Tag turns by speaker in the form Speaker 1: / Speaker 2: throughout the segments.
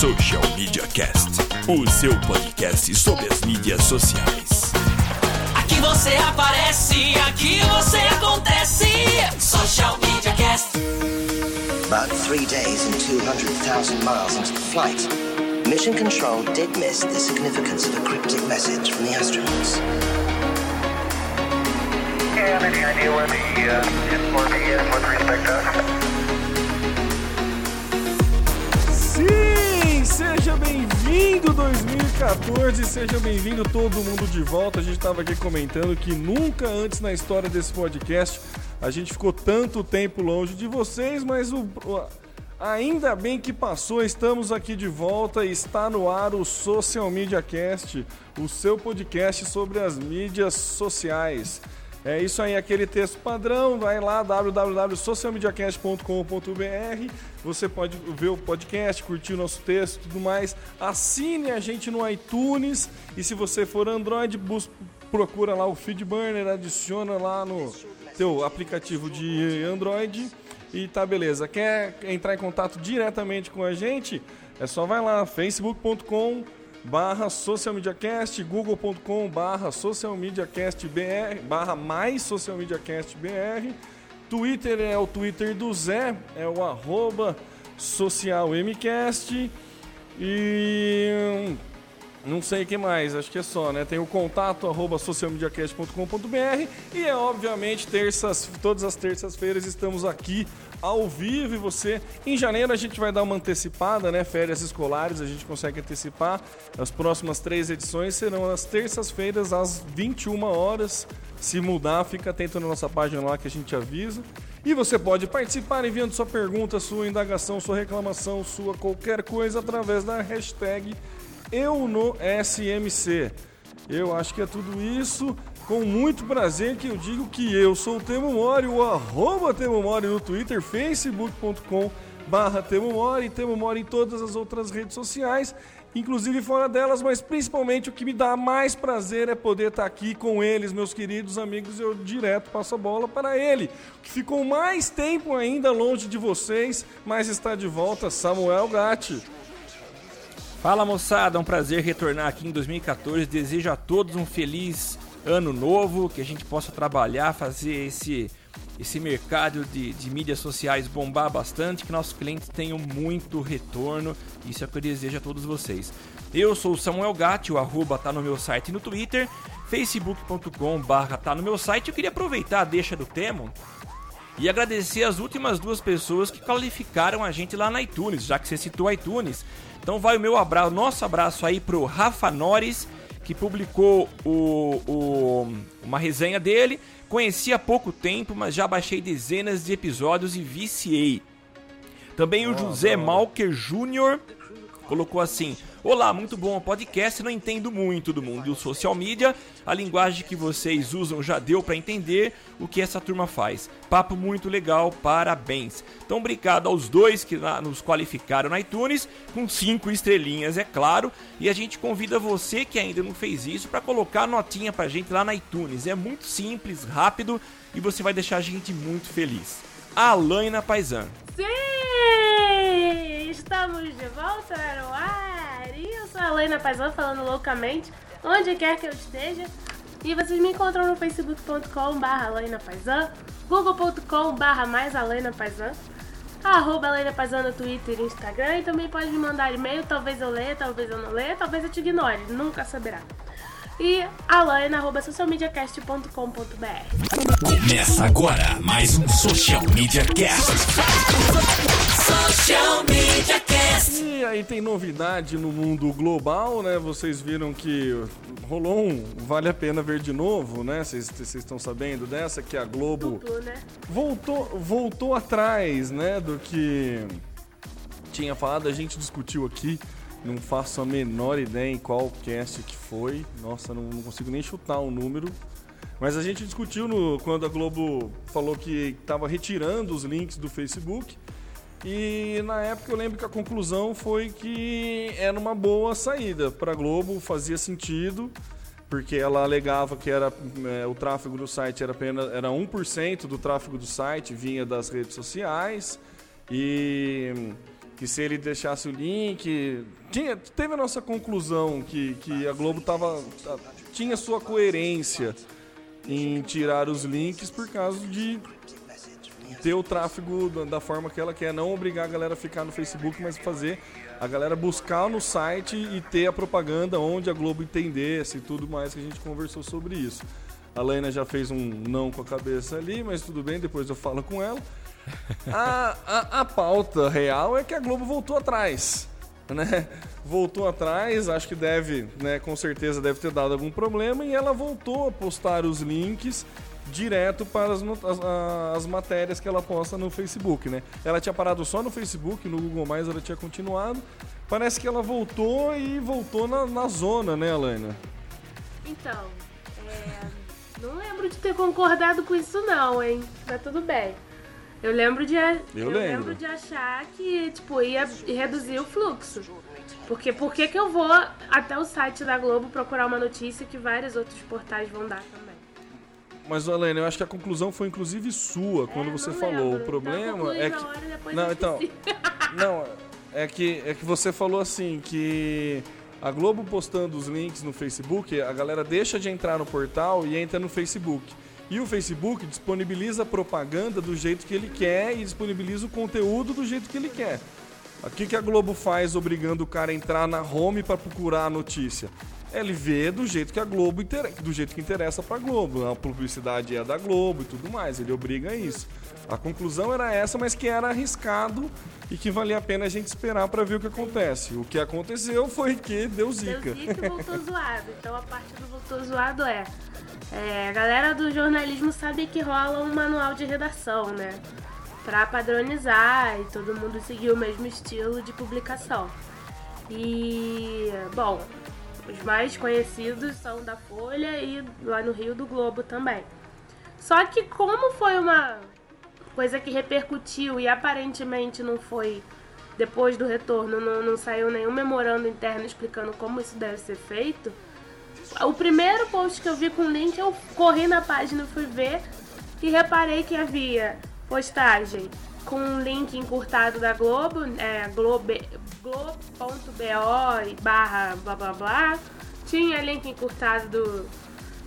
Speaker 1: Social Media Cast, o seu podcast sobre as mídias sociais.
Speaker 2: Aqui você aparece, aqui você acontece. Social Media Cast.
Speaker 3: About three days and 200,000 miles into the flight, Mission Control did miss the significance of a cryptic message from the astronauts.
Speaker 4: have any idea where the uh, influence is with respect to us?
Speaker 5: Sim, seja bem-vindo 2014, seja bem-vindo todo mundo de volta. A gente estava aqui comentando que nunca antes na história desse podcast a gente ficou tanto tempo longe de vocês, mas o, ainda bem que passou, estamos aqui de volta e está no ar o Social Media Cast, o seu podcast sobre as mídias sociais. É isso aí, aquele texto padrão, vai lá www.socialmediacast.com.br. Você pode ver o podcast, curtir o nosso texto e tudo mais. Assine a gente no iTunes e se você for Android, bus- procura lá o Feedburner, adiciona lá no teu aplicativo de Android e tá beleza. Quer entrar em contato diretamente com a gente? É só vai lá facebook.com barra socialmediacast, google.com barra socialmediacastbr, barra mais socialmediacastbr, Twitter é o Twitter do Zé, é o arroba socialmcast. E não sei o que mais, acho que é só, né? Tem o contato arroba socialmediacast.com.br e é obviamente terças, todas as terças-feiras estamos aqui ao vivo e você. Em janeiro a gente vai dar uma antecipada, né? Férias escolares, a gente consegue antecipar. As próximas três edições serão nas terças-feiras às 21 horas. Se mudar, fica atento na nossa página lá que a gente avisa. E você pode participar enviando sua pergunta, sua indagação, sua reclamação, sua qualquer coisa através da hashtag eu no SMC. Eu acho que é tudo isso. Com muito prazer que eu digo que eu sou o Temo Mori, o arroba Temo Mori no Twitter, facebook.com barra Temo Mori, Temo Mori em todas as outras redes sociais, inclusive fora delas, mas principalmente o que me dá mais prazer é poder estar aqui com eles, meus queridos amigos, eu direto passo a bola para ele, que ficou mais tempo ainda longe de vocês, mas está de volta, Samuel Gatti.
Speaker 6: Fala moçada, é um prazer retornar aqui em 2014. Desejo a todos um feliz ano novo, que a gente possa trabalhar, fazer esse, esse mercado de, de mídias sociais bombar bastante, que nossos clientes tenham muito retorno. Isso é o que eu desejo a todos vocês. Eu sou o Samuel Gatti, o arroba tá no meu site e no Twitter, facebook.com barra tá no meu site. Eu queria aproveitar a deixa do Temo e agradecer as últimas duas pessoas que qualificaram a gente lá na iTunes, já que você citou iTunes. Então vai o meu abraço, nosso abraço aí pro Rafa Nores, que publicou o, o- uma resenha dele. Conheci há pouco tempo, mas já baixei dezenas de episódios e viciei. Também o José Malker Júnior colocou assim: Olá, muito bom podcast. Não entendo muito do mundo do social media. A linguagem que vocês usam já deu para entender o que essa turma faz. Papo muito legal, parabéns. Então, obrigado aos dois que nos qualificaram na iTunes, com cinco estrelinhas, é claro. E a gente convida você que ainda não fez isso para colocar notinha pra gente lá na iTunes. É muito simples, rápido e você vai deixar a gente muito feliz. Alaina Paisan.
Speaker 7: Sim! Estamos de volta no ar! Sou a Helena Paisan falando loucamente, onde quer que eu esteja. E vocês me encontram no facebook.com barra Helena Paisan, google.com barra mais Helena Paisan, arroba Helena Paisan no Twitter e Instagram. E também pode me mandar e-mail, talvez eu leia, talvez eu não leia, talvez eu te ignore, nunca saberá. E alaina, arroba socialmediacast.com.br
Speaker 1: Começa agora mais um Social Media Cast.
Speaker 2: Social Media Cast.
Speaker 5: E aí tem novidade no mundo global, né? Vocês viram que rolou um Vale a Pena Ver de novo, né? Vocês vocês estão sabendo dessa, que a Globo
Speaker 7: Duplo, né?
Speaker 5: voltou, voltou atrás, né? Do que tinha falado, a gente discutiu aqui Não faço a menor ideia em qual cast que foi. Nossa, não, não consigo nem chutar o um número. Mas a gente discutiu no, quando a Globo falou que estava retirando os links do Facebook. E na época eu lembro que a conclusão foi que era uma boa saída para a Globo, fazia sentido, porque ela alegava que era, é, o tráfego do site era apenas era 1% do tráfego do site vinha das redes sociais e que se ele deixasse o link. Tinha, teve a nossa conclusão que, que a Globo tava, tinha sua coerência em tirar os links por causa de ter o tráfego da forma que ela quer, não obrigar a galera a ficar no Facebook, mas fazer a galera buscar no site e ter a propaganda onde a Globo entendesse e tudo mais que a gente conversou sobre isso. A Lena já fez um não com a cabeça ali, mas tudo bem, depois eu falo com ela. A, a, a pauta real é que a Globo voltou atrás. Né? Voltou atrás, acho que deve, né, com certeza deve ter dado algum problema e ela voltou a postar os links direto para as, as, as, matérias que ela posta no Facebook, né? Ela tinha parado só no Facebook, no Google Mais ela tinha continuado. Parece que ela voltou e voltou na, na zona, né, Alana?
Speaker 7: Então, é, não lembro de ter concordado com isso não, hein? Mas tudo bem. Eu lembro de, eu, eu lembro. lembro. de achar que tipo, ia reduzir o fluxo. Porque por que, eu vou até o site da Globo procurar uma notícia que vários outros portais vão dar também?
Speaker 5: Mas, Helena, eu acho que a conclusão foi inclusive sua quando é, você falou. Lembro. O problema é que. não, então. não, é que, é que você falou assim que a Globo postando os links no Facebook, a galera deixa de entrar no portal e entra no Facebook. E o Facebook disponibiliza a propaganda do jeito que ele quer e disponibiliza o conteúdo do jeito que ele quer. O que, a Globo faz obrigando o cara a entrar na home para procurar a notícia? Ele vê do jeito que a Globo do jeito que interessa para a Globo. A publicidade é da Globo e tudo mais. Ele obriga a isso. A conclusão era essa, mas que era arriscado e que valia a pena a gente esperar para ver o que acontece. O que aconteceu foi que deu zica.
Speaker 7: Deu zica e voltou zoado. Então a parte do voltou zoado é, é a galera do jornalismo sabe que rola um manual de redação, né? Para padronizar e todo mundo seguir o mesmo estilo de publicação. E, bom, os mais conhecidos são da Folha e lá no Rio do Globo também. Só que como foi uma coisa que repercutiu e aparentemente não foi depois do retorno, não, não saiu nenhum memorando interno explicando como isso deve ser feito. O primeiro post que eu vi com link, eu corri na página, fui ver e reparei que havia postagem com um link encurtado da Globo, é, globo.bo barra blá blá blá. Tinha link encurtado do,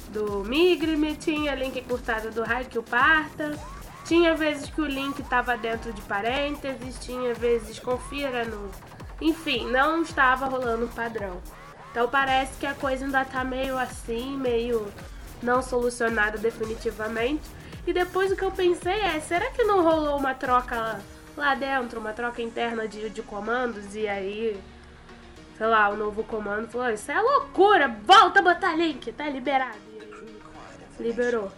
Speaker 7: do Migrime, tinha link encurtado do Haikyuu Parta. Tinha vezes que o link estava dentro de parênteses, tinha vezes confira no. Enfim, não estava rolando um padrão. Então parece que a coisa ainda tá meio assim, meio não solucionada definitivamente. E depois o que eu pensei é, será que não rolou uma troca lá dentro, uma troca interna de, de comandos e aí, sei lá, o novo comando falou, isso é loucura, volta a botar link, tá liberado. E liberou.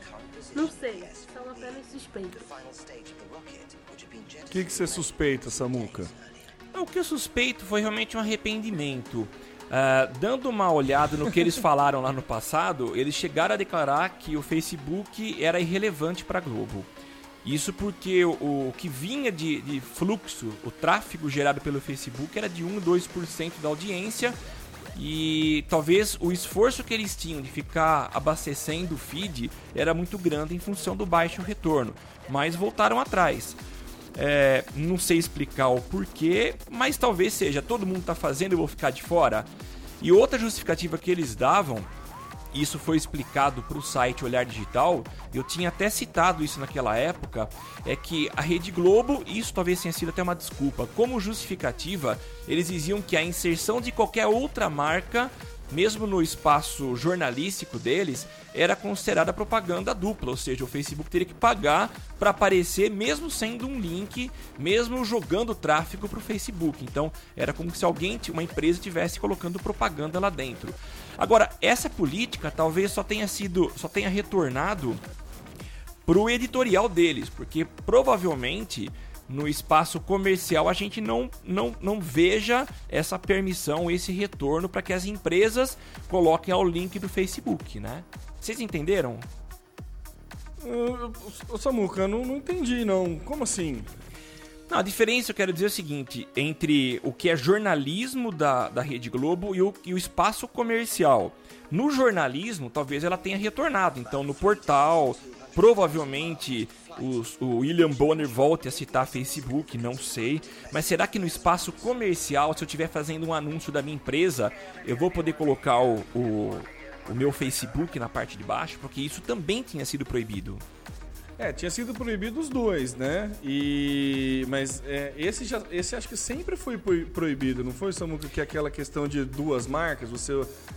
Speaker 7: Não sei, são apenas suspeitos.
Speaker 5: O que, que você suspeita, Samuca?
Speaker 6: O que eu suspeito foi realmente um arrependimento. Uh, dando uma olhada no que eles falaram lá no passado, eles chegaram a declarar que o Facebook era irrelevante para a Globo. Isso porque o, o que vinha de, de, fluxo, o tráfego gerado pelo Facebook era de 1 2% da audiência e talvez o esforço que eles tinham de ficar abastecendo o feed era muito grande em função do baixo retorno, mas voltaram atrás. É, não sei explicar o porquê, mas talvez seja todo mundo está fazendo e vou ficar de fora. E outra justificativa que eles davam, isso foi explicado para o site Olhar Digital, eu tinha até citado isso naquela época, é que a Rede Globo, isso talvez tenha sido até uma desculpa, como justificativa, eles diziam que a inserção de qualquer outra marca mesmo no espaço jornalístico deles, era considerada propaganda dupla, ou seja, o Facebook teria que pagar para aparecer, mesmo sendo um link, mesmo jogando tráfego para o Facebook. Então, era como se alguém, uma empresa, estivesse colocando propaganda lá dentro. Agora, essa política talvez só tenha sido, só tenha retornado para o editorial deles, porque provavelmente no espaço comercial a gente não, não, não veja essa permissão, esse retorno para que as empresas coloquem ao link do Facebook, né? Vocês entenderam?
Speaker 5: Uh, Ô Samuca, eu não, não entendi não. Como assim?
Speaker 6: Não, a diferença, eu quero dizer é o seguinte, entre o que é jornalismo da, da Rede Globo e o, e o espaço comercial. No jornalismo, talvez ela tenha retornado. Então, no portal, provavelmente os, o William Bonner volte a citar Facebook, não sei. Mas será que no espaço comercial, se eu estiver fazendo um anúncio da minha empresa, eu vou poder colocar o, o, o meu Facebook na parte de baixo? Porque isso também tinha sido proibido.
Speaker 5: É, tinha sido proibido os dois, né? E mas é, esse já, esse acho que sempre foi pro- proibido, não foi Samuca que é aquela questão de duas marcas, você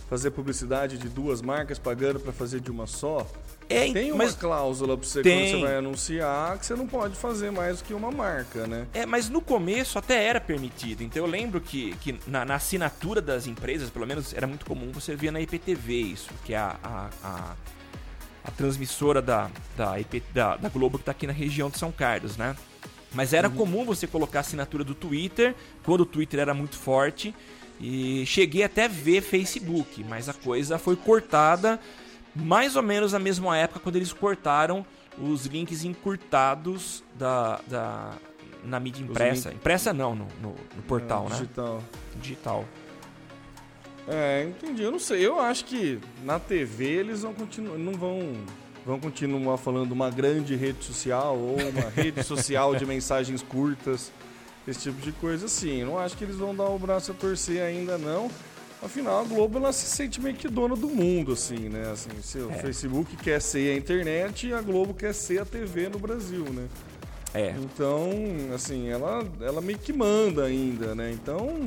Speaker 5: fazer publicidade de duas marcas pagando pra fazer de uma só?
Speaker 6: É,
Speaker 5: Tem uma
Speaker 6: mas-
Speaker 5: cláusula pra você
Speaker 6: Tem.
Speaker 5: quando você vai anunciar que você não pode fazer mais do que uma marca, né?
Speaker 6: É, mas no começo até era permitido. Então eu lembro que, que na, na assinatura das empresas, pelo menos era muito comum, você via na IPTV isso, que é a, a, a, a transmissora da, da, IP da, da Globo que está aqui na região de São Carlos, né? Mas era comum você colocar a assinatura do Twitter, quando o Twitter era muito forte. E cheguei até a ver Facebook, mas a coisa foi cortada mais ou menos na mesma época quando eles cortaram os links encurtados da, da na mídia impressa. Impressa não, no, no, no portal,
Speaker 5: É,
Speaker 6: né?
Speaker 5: Digital.
Speaker 6: Digital.
Speaker 5: É, entendi. Eu não sei. Eu acho que na TV eles vão continuar, não vão, vão continuar falando uma grande rede social ou uma rede social de mensagens curtas, esse tipo de coisa assim. Eu não acho que eles vão dar o braço a torcer ainda não. Afinal, a Globo ela se sente meio que dona do mundo, assim, né? Assim, se o Facebook quer ser a internet e a Globo quer ser a TV no Brasil, né?
Speaker 6: É.
Speaker 5: Então, assim, ela, ela meio que manda ainda, né? Então,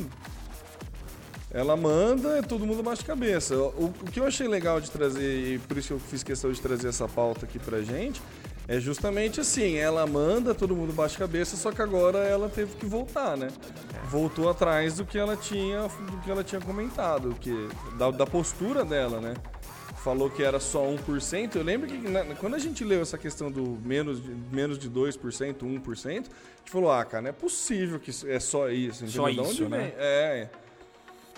Speaker 5: ela manda, é todo mundo baixa cabeça. O, o que eu achei legal de trazer, e por isso que eu fiz questão de trazer essa pauta aqui pra gente, é justamente assim, ela manda, todo mundo baixa cabeça, só que agora ela teve que voltar, né? Voltou atrás do que ela tinha, do que ela tinha comentado, que, da, da postura dela, né? falou que era só 1%. Eu lembro que na- quando a gente leu essa questão do menos de, menos de 2%, 1%, a gente falou, ah, cara, não é possível que é só isso.
Speaker 6: Só isso,
Speaker 5: onde
Speaker 6: né?
Speaker 5: vem? É.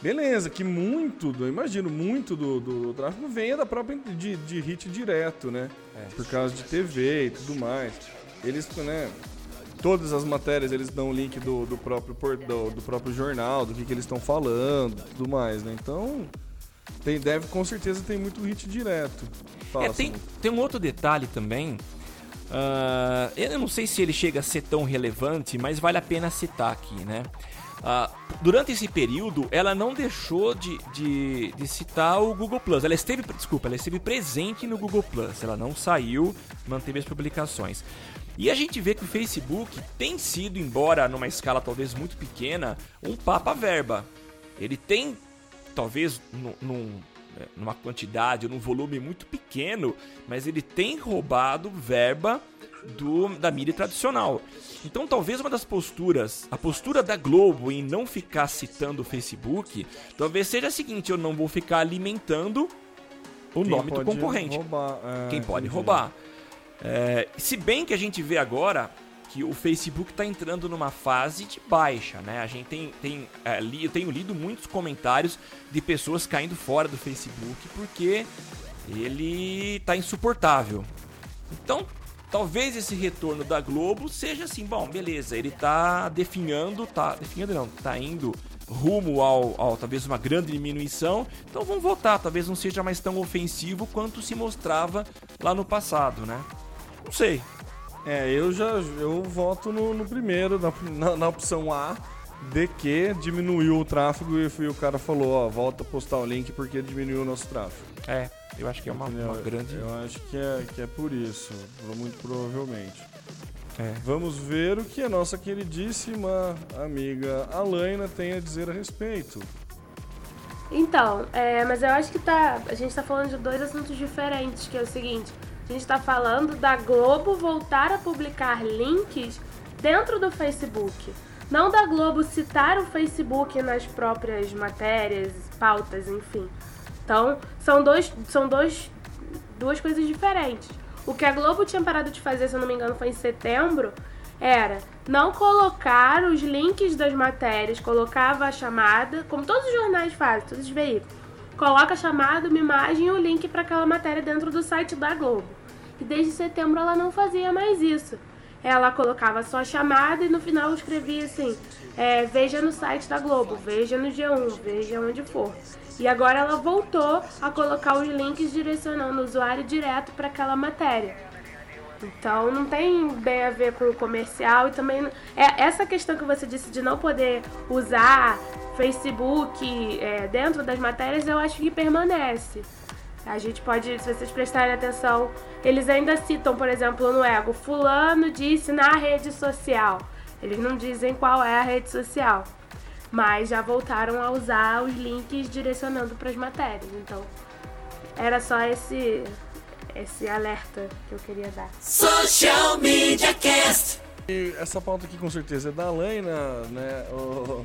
Speaker 5: Beleza, que muito, do, eu imagino, muito do, do tráfego venha da própria de, de hit direto, né? Por causa de TV e tudo mais. Eles, né? Todas as matérias eles dão o link do, do próprio do, do próprio jornal, do que, que eles estão falando, tudo mais, né? Então, tem, deve com certeza tem muito hit direto. Fala,
Speaker 6: É, tem, tem um outro detalhe também. ah, eu não sei se ele chega a ser tão relevante, mas vale a pena citar aqui, né? Ah, durante esse período, ela não deixou de, de, de citar o Google Plus. Ela esteve, desculpa, ela esteve presente no Google Plus. Ela não saiu, manteve as publicações. E a gente vê que o Facebook tem sido, embora numa escala talvez muito pequena, um papa-verba. Ele tem talvez nu- num, é, numa quantidade, num volume muito pequeno, mas ele tem roubado verba do, da mídia tradicional. Então, talvez uma das posturas, a postura da Globo em não ficar citando o Facebook, talvez seja a seguinte: eu não vou ficar alimentando o
Speaker 5: Quem
Speaker 6: nome do concorrente
Speaker 5: roubar, é,
Speaker 6: quem pode
Speaker 5: entendi.
Speaker 6: roubar. É, se bem que a gente vê agora que o Facebook está entrando numa fase de baixa, né? A gente tem, tem é, li- eu tenho lido muitos comentários de pessoas caindo fora do Facebook porque ele está insuportável. Então, talvez esse retorno da Globo seja assim, bom, beleza, ele tá definhando, tá definhando não, tá indo rumo ao, ao talvez uma grande diminuição, então vamos voltar, talvez não seja mais tão ofensivo quanto se mostrava lá no passado, né? Não sei.
Speaker 5: É, eu já eu voto no, no primeiro, na, na, na opção A, de que diminuiu o tráfego e fui- o cara falou, ó, volta a postar o link porque diminuiu o nosso tráfego.
Speaker 6: É, eu acho que é uma, uma grande.
Speaker 5: Eu acho que é, que é por isso, muito provavelmente.
Speaker 6: É.
Speaker 5: Vamos ver o que a nossa queridíssima amiga Alaina tem a dizer a respeito.
Speaker 7: Então, é, mas eu acho que tá. A gente tá falando de dois assuntos diferentes, que é o seguinte, a gente tá falando da Globo voltar a publicar links dentro do Facebook. Não da Globo citar o Facebook nas próprias matérias, pautas, enfim. Então, são dois. São dois, duas coisas diferentes. O que a Globo tinha parado de fazer, se eu não me engano, foi em setembro, era não colocar os links das matérias, colocava a chamada, como todos os jornais fazem, todos os veículos. Coloca a chamada, uma imagem e o link para aquela matéria dentro do site da Globo. E desde setembro ela não fazia mais isso. Ela colocava só a chamada e no final escrevia assim: é, veja no site da Globo, veja no G1, veja onde for. E agora ela voltou a colocar os links direcionando o usuário direto para aquela matéria. Então não tem bem a ver com o comercial e também é essa questão que você disse de não poder usar Facebook é, dentro das matérias, eu acho que permanece. A gente pode, se vocês prestarem atenção, eles ainda citam, por exemplo, no Ego, fulano disse na rede social. Eles não dizem qual é a rede social, mas já voltaram a usar os links direcionando para as matérias. Então, era só esse esse alerta que eu queria dar.
Speaker 2: Social Media Cast.
Speaker 5: E essa pauta aqui com certeza é da Laina, né? O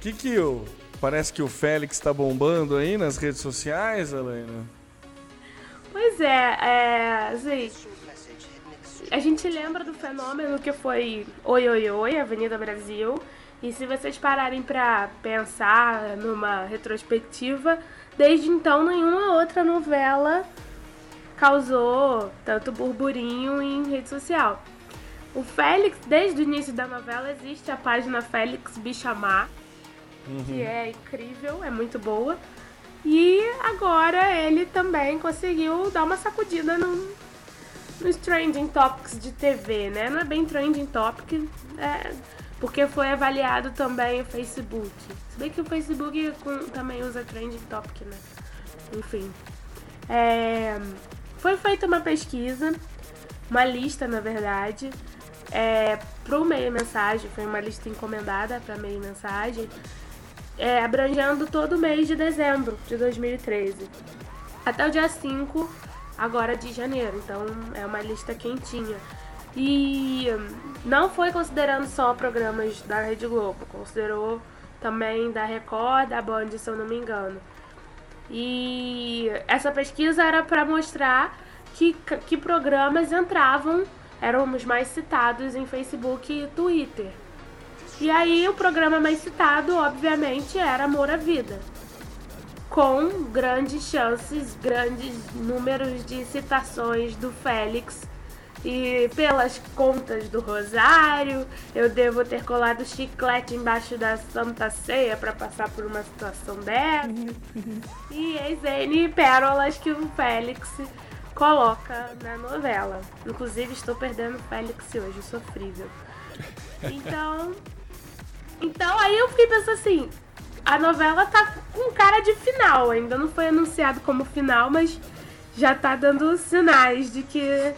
Speaker 5: que que o parece que o Félix tá bombando aí nas redes sociais, Helena?
Speaker 7: Pois é, é a gente lembra do fenômeno que foi Oi Oi Oi, Avenida Brasil. E se vocês pararem para pensar numa retrospectiva, desde então nenhuma outra novela causou tanto burburinho em rede social. O Félix, desde o início da novela, existe a página Félix Bichamar, que é incrível, é muito boa. E agora ele também conseguiu dar uma sacudida no, nos trending topics de TV, né? Não é bem trending topic, é, porque foi avaliado também o Facebook. Se bem que o Facebook com- também usa trending topic, né? Enfim. É, foi feita uma pesquisa, uma lista, na verdade, é, pro meio mensagem, foi uma lista encomendada para meio mensagem, é, abrangendo todo o mês de dezembro de 2013. Até o dia 5, agora de janeiro. Então é uma lista quentinha. E hum, não foi considerando só programas da Rede Globo, considerou também da Record, da Band, se eu não me engano. E essa pesquisa era para mostrar que, que programas entravam, eram os mais citados em Facebook e Twitter. E aí o programa mais citado, obviamente, era Amor à Vida. Com grandes chances, grandes números de citações do Félix. E pelas contas do Rosário, eu devo ter colado chiclete embaixo da Santa Ceia para passar por uma situação dessa. E ex N pérolas que o Félix coloca na novela. Inclusive, estou perdendo o Félix hoje, sofrível. Então, então aí eu fiquei pensando assim, a novela tá com cara de final, ainda não foi anunciado como final, mas já tá dando sinais de que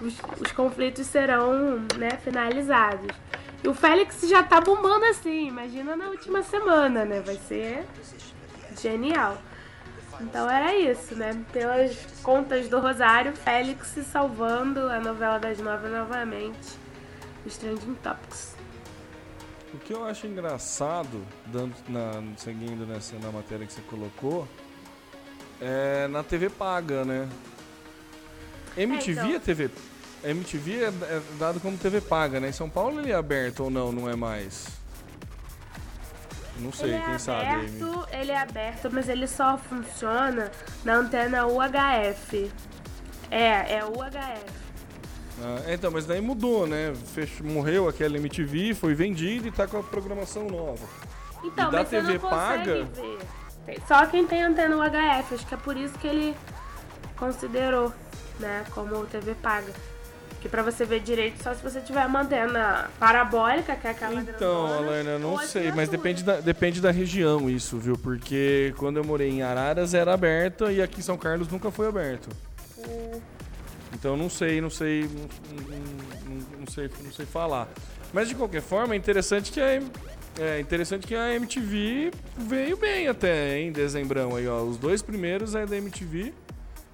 Speaker 7: os, os conflitos serão né, finalizados. E o Félix já tá bombando assim, imagina na última semana, né? Vai ser genial. Então era isso, né? Pelas contas do Rosário, Félix salvando a novela das nove novamente. Os trending topics.
Speaker 5: O que eu acho engraçado, dando na, seguindo nessa na matéria que você colocou, é na TV paga, né? MTV
Speaker 7: É, então.
Speaker 5: é TV. MTV é, é dado como TV paga, né? Em São Paulo ele é aberto ou não, não é mais? Não sei,
Speaker 7: ele
Speaker 5: quem
Speaker 7: é
Speaker 5: sabe.
Speaker 7: Aberto, ele é aberto, mas ele só funciona na antena UHF. É, é UHF.
Speaker 5: Ah, então, mas daí mudou, né? Fech- morreu aquela MTV, foi vendido e tá com a programação nova.
Speaker 7: Então,
Speaker 5: E da TV paga?
Speaker 7: ver. Só quem tem antena UHF, acho que é por isso que ele considerou, né, como TV paga. Que pra você ver direito só se você tiver uma antena parabólica, que é aquela
Speaker 5: Então,
Speaker 7: grandona,
Speaker 5: Alana, eu não sei, mas depende da, depende da região isso, viu? Porque quando eu morei em Araras era aberta e aqui em São Carlos nunca foi aberto. Então não sei, não sei, não, não- não- não sei, não sei falar. Mas de qualquer forma, é interessante que a é interessante que a MTV veio bem até em dezembrão aí, ó. Os dois primeiros é da MTV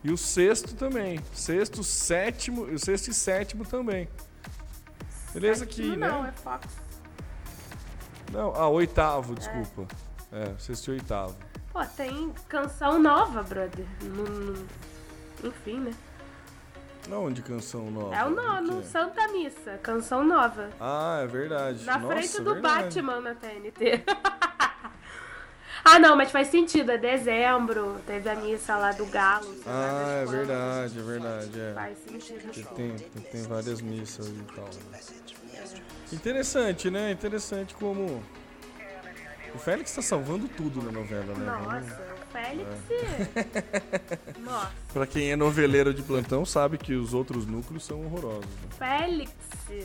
Speaker 5: e o sexto também. Sexto, sétimo, o sexto e sétimo também. Beleza aqui,
Speaker 7: Sétimo
Speaker 5: né?
Speaker 7: Não, é Fox.
Speaker 5: Não, ah, oitavo, desculpa. É, sexto e oitavo.
Speaker 7: Pô, tem canção nova, brother. Não- não- Enfim, né?
Speaker 5: Onde canção nova?
Speaker 7: É o nono? Santa Missa, canção nova.
Speaker 5: Ah, é verdade.
Speaker 7: Na
Speaker 5: Nossa,
Speaker 7: frente do
Speaker 5: verdade.
Speaker 7: Batman na TNT. ah, não, mas faz sentido. É dezembro. Teve a missa lá do Galo.
Speaker 5: Ah, é verdade, é verdade. É.
Speaker 7: Faz sentido.
Speaker 5: Tem, tem, tem várias missas e tal.
Speaker 3: Astronauts.
Speaker 5: Interessante, né? Interessante como. O Félix tá salvando tudo na novela, né?
Speaker 7: Nossa, Félix. Nossa,
Speaker 5: Pra quem é noveleiro de plantão, sabe que os outros núcleos são horrorosos.
Speaker 7: Félix.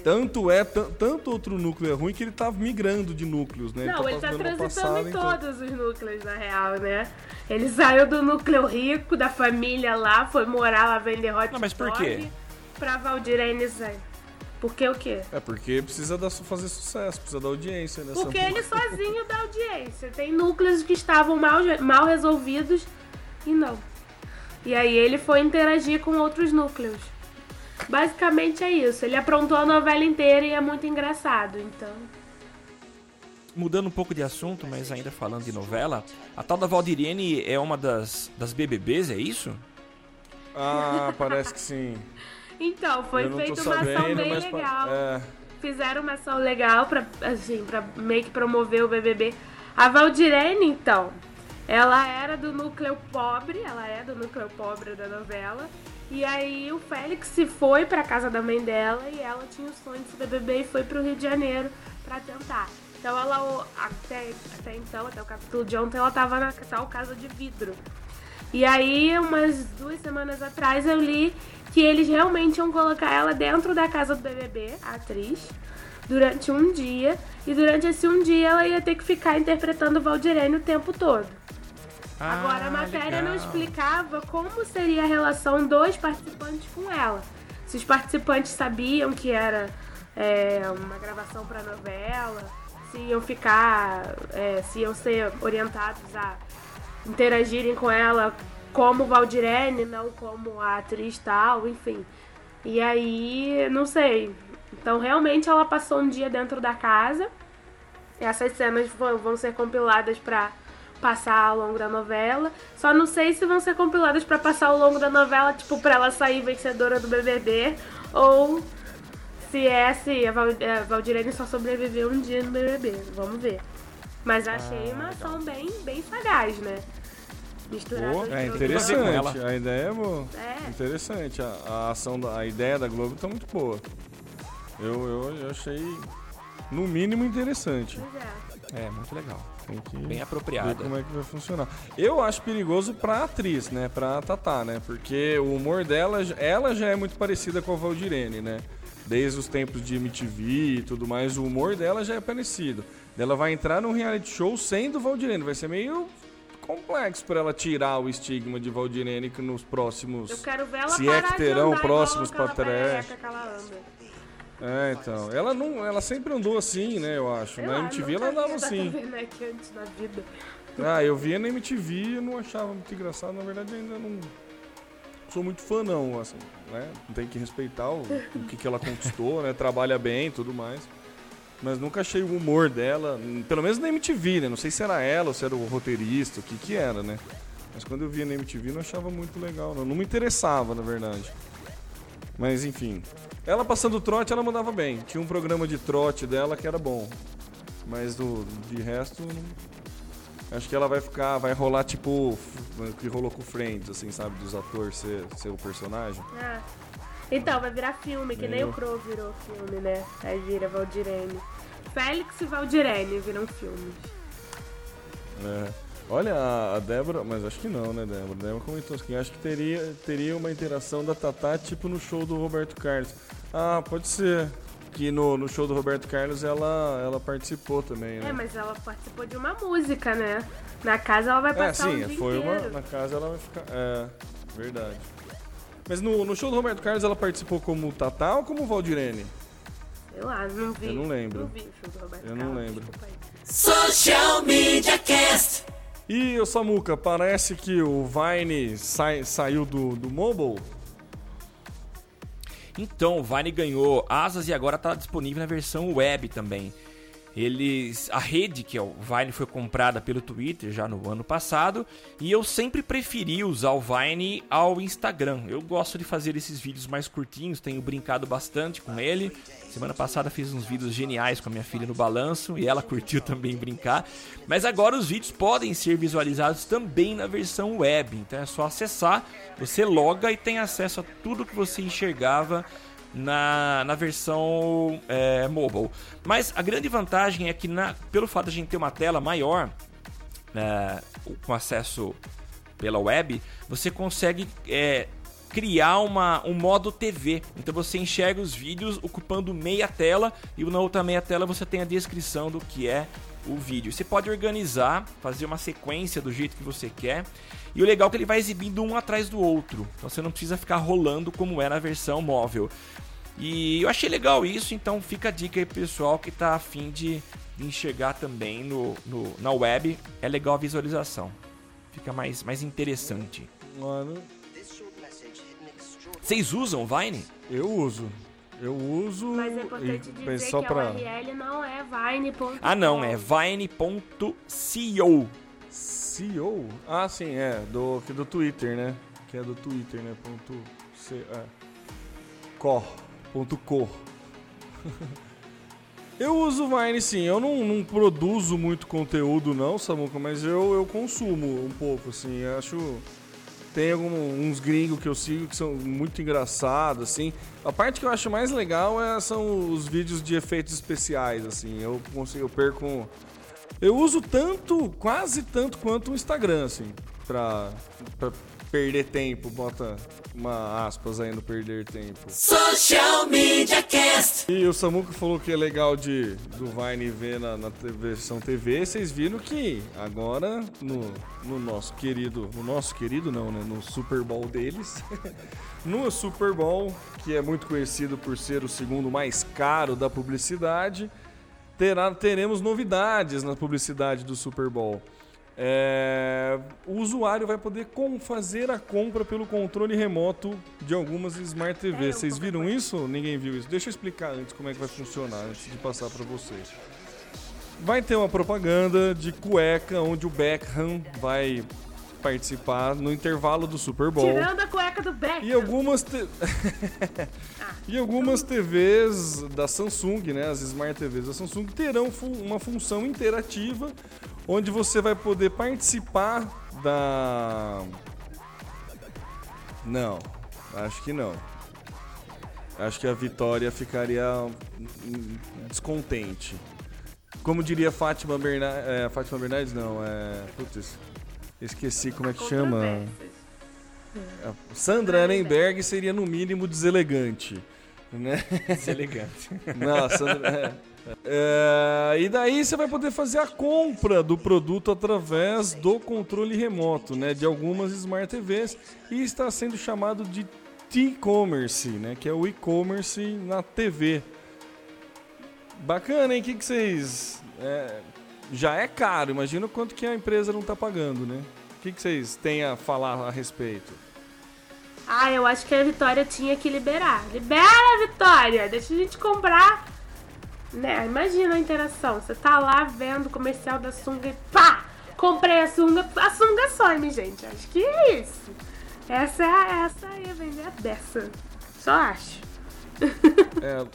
Speaker 5: Tanto é, tan- tanto outro núcleo é ruim que ele tá migrando de núcleos, né?
Speaker 7: Não, ele tá
Speaker 5: fazendo uma
Speaker 7: transitando
Speaker 5: passada
Speaker 7: em
Speaker 5: em todo.
Speaker 7: todos os núcleos, na real, né? Ele saiu do núcleo rico, da família lá, foi morar lá, vender hot
Speaker 6: Não, mas por
Speaker 7: dog,
Speaker 6: quê?
Speaker 7: Pra Valdirene Zé. Por que o quê?
Speaker 5: É porque precisa dar, fazer sucesso, precisa da audiência, né?
Speaker 7: Porque
Speaker 5: Essa-
Speaker 7: ele sozinho dá audiência. Tem núcleos que estavam mal, mal resolvidos e não. E aí ele foi interagir com outros núcleos. Basicamente é isso. Ele aprontou a novela inteira e é muito engraçado, então.
Speaker 6: Mudando um pouco de assunto, mas ainda falando de novela, a tal da Valdirene é uma das, das BBBs, é isso?
Speaker 5: Ah, parece que sim.
Speaker 7: Então, foi feita uma ação bem legal.
Speaker 5: É.
Speaker 7: Fizeram uma ação legal pra, assim, pra meio que promover o BBB. A Valdirene, então, ela era do núcleo pobre, ela é do núcleo pobre da novela. E aí o Félix se foi pra casa da mãe dela e ela tinha o sonho de ser BBB e foi pro Rio de Janeiro pra tentar. Então ela, até, até então, até o capítulo de ontem, ela tava na tal casa de vidro. E aí, umas duas semanas atrás, eu li que eles realmente iam colocar ela dentro da casa do BBB, a atriz, durante um dia. E durante esse um dia, ela ia ter que ficar interpretando Valdirene o tempo todo. Agora, a matéria não explicava como seria a relação dos participantes com ela. Se os participantes sabiam que era é, uma gravação para novela, se iam ficar, é, se iam ser orientados a interagirem com ela como Valdirene, não como a atriz tal, enfim. E aí, não sei. Então, realmente, ela passou um dia dentro da casa. Essas cenas vão, ser compiladas pra passar ao longo da novela. Só não sei se vão ser compiladas pra passar ao longo da novela, tipo, pra ela sair vencedora do BBB, ou se é se a Val- a Valdirene só sobreviveu um dia no BBB. Vamos ver. Mas achei uma ação bem, bem sagaz, né? De
Speaker 5: é
Speaker 6: interessante.
Speaker 5: A ideia é boa.
Speaker 7: É.
Speaker 5: Interessante. A, a ação, da, a ideia da Globo tá muito boa. Eu, eu, eu achei, no mínimo, interessante.
Speaker 7: É.
Speaker 6: É, muito legal.
Speaker 5: Tem que
Speaker 6: Bem
Speaker 5: ver
Speaker 6: apropriada.
Speaker 5: como é que vai funcionar. Eu acho perigoso pra atriz, né? Pra Tatá, né? Porque o humor dela, ela já é muito parecida com a Valdirene, né? Desde os tempos de MTV e tudo mais, o humor dela já é parecido. Ela vai entrar num reality show sendo Valdirene. Vai ser meio complexo pra ela tirar o estigma de Valdirene que nos próximos...
Speaker 7: Eu quero ver ela
Speaker 5: Se
Speaker 7: parar
Speaker 5: é que terão próximos
Speaker 7: anda.
Speaker 5: É, então. Ela não, ela sempre andou assim, né? Eu acho.
Speaker 7: Sei
Speaker 5: Na
Speaker 7: lá,
Speaker 5: MTV ela andava assim.
Speaker 7: Vida.
Speaker 5: Ah, eu via na MTV e não achava muito engraçado. Na verdade, ainda não sou muito fã, não. Assim, né? Tem que respeitar o, o que, que ela conquistou, né? Trabalha bem e tudo mais. Mas nunca achei o humor dela, hum, pelo menos na MTV, né? Não sei se era ela ou se era o roteirista, o que que era, né? Mas quando eu via na MTV, não achava muito legal, não. Não me interessava, na verdade. Mas enfim. Ela passando trote, ela mandava bem. Tinha um programa de trote dela que era bom. Mas do, de resto, acho que ela vai ficar, vai rolar tipo o que rolou com Friends, assim, sabe? Dos atores ser, ser o personagem.
Speaker 7: Ah. Então, vai virar filme, que nem o Crow virou filme, né? Aí vira Valdirene. Félix e Valdirene viram filmes.
Speaker 5: É. Olha, a- Débora, mas acho que não, né, Débora? A Débora comentou assim, acho que teria, teria uma interação da Tatá tipo no show do Roberto Carlos. Ah, pode ser. Que no, no show do Roberto Carlos ela, ela participou também, né?
Speaker 7: É, mas ela participou de uma música, né? Na casa ela vai
Speaker 5: É,
Speaker 7: passar
Speaker 5: sim,
Speaker 7: um dia
Speaker 5: foi uma.
Speaker 7: inteiro.
Speaker 5: Na casa ela vai ficar. É, verdade. Mas no, no show do Roberto Carlos ela participou como Tatá ou como Valdirene?
Speaker 7: Sei lá, não vi.
Speaker 5: Eu não lembro.
Speaker 7: Não vi o show do Roberto
Speaker 5: Eu não
Speaker 7: Carlos,
Speaker 5: lembro.
Speaker 7: desculpa aí.
Speaker 2: Social Media Cast.
Speaker 5: E, ô Samuca, parece que o Vine sai- saiu do, do mobile?
Speaker 6: Então, o Vine ganhou asas e agora está disponível na versão web também. Eles, a rede que é o Vine foi comprada pelo Twitter já no ano passado e eu sempre preferi usar o Vine ao Instagram. Eu gosto de fazer esses vídeos mais curtinhos, tenho brincado bastante com ele. Semana passada fiz uns vídeos geniais com a minha filha no balanço e ela curtiu também brincar. Mas agora os vídeos podem ser visualizados também na versão web, então é só acessar, você loga e tem acesso a tudo que você enxergava na, na versão é, mobile. Mas a grande vantagem é que, na, pelo fato de a gente ter uma tela maior, é, com acesso pela web, você consegue é, criar uma, um modo TV. Então você enxerga os vídeos ocupando meia tela e na outra meia tela você tem a descrição do que é o vídeo. Você pode organizar, fazer uma sequência do jeito que você quer. E o legal é que ele vai exibindo um atrás do outro. Então você não precisa ficar rolando como é na versão móvel. E eu achei legal isso, então fica a dica aí pessoal que está afim de enxergar também no, no, na web. É legal a visualização. Fica mais, mais interessante.
Speaker 5: Mano,
Speaker 6: Vocês usam Vine?
Speaker 5: eu uso. Eu uso.
Speaker 7: Mas é importante
Speaker 5: e-
Speaker 7: dizer
Speaker 5: só
Speaker 7: que
Speaker 5: pra...
Speaker 7: a URL não é vine.com.
Speaker 6: Ah não, é vine.co.
Speaker 5: CEO? Ah, sim, é. Do, que do Twitter, né? Que é do Twitter, né? Ponto C, é. Cor. Ponto cor. eu uso o Vine, sim. Eu não, não produzo muito conteúdo, não, Samuca, mas eu, eu consumo um pouco, assim. Eu acho. Tem algum- uns gringos que eu sigo que são muito engraçados, assim. A parte que eu acho mais legal é, são os vídeos de efeitos especiais, assim. Eu consigo, eu perco. Eu uso tanto, quase tanto quanto o Instagram, assim, pra, pra perder tempo. Bota uma aspas aí no perder tempo.
Speaker 2: Social Media Cast.
Speaker 5: E o Samuca falou que é legal de do Vine ver na, na versão TV. Vocês viram que agora no, no nosso querido, no nosso querido não, né? No Super Bowl deles, no Super Bowl que é muito conhecido por ser o segundo mais caro da publicidade, terá, teremos novidades na publicidade do Super Bowl. É, o usuário vai poder fazer a compra pelo controle remoto de algumas Smart TVs. Vocês viram isso? Ninguém viu isso. Deixa eu explicar antes como é que vai funcionar, antes de passar para vocês. Vai ter uma propaganda de cueca onde o Beckham vai participar no intervalo do Super Bowl.
Speaker 7: Tirando a cueca do Beck.
Speaker 5: E algumas te- e algumas TVs da Samsung, né, as Smart TVs da Samsung terão uma função interativa onde você vai poder participar da Não, acho que não. Acho que a Vitória ficaria descontente. Como diria Fátima Bernardes, é, Fátima Bernardes não, é, putz, esqueci como é que chama. Sandra Ehrenberg seria no mínimo deselegante, né?
Speaker 6: Deselegante.
Speaker 5: Não, Sandra, é. É, e daí você vai poder fazer a compra do produto através do controle remoto, né? De algumas Smart TVs e está sendo chamado de T-commerce, né? Que é o e-commerce na TV. Bacana, hein? O que, que vocês... é, já é caro, imagina o quanto que a empresa não está pagando, né? O que, que vocês têm a falar a respeito?
Speaker 7: Ah, eu acho que a Vitória tinha que liberar. Libera, Vitória! Deixa a gente comprar. Né? Imagina a interação. Você tá lá vendo o comercial da sunga e pá! Comprei a sunga. A sunga some, gente. Acho que é isso. Essa é a, essa ia vender a dessa. Só acho.
Speaker 5: É,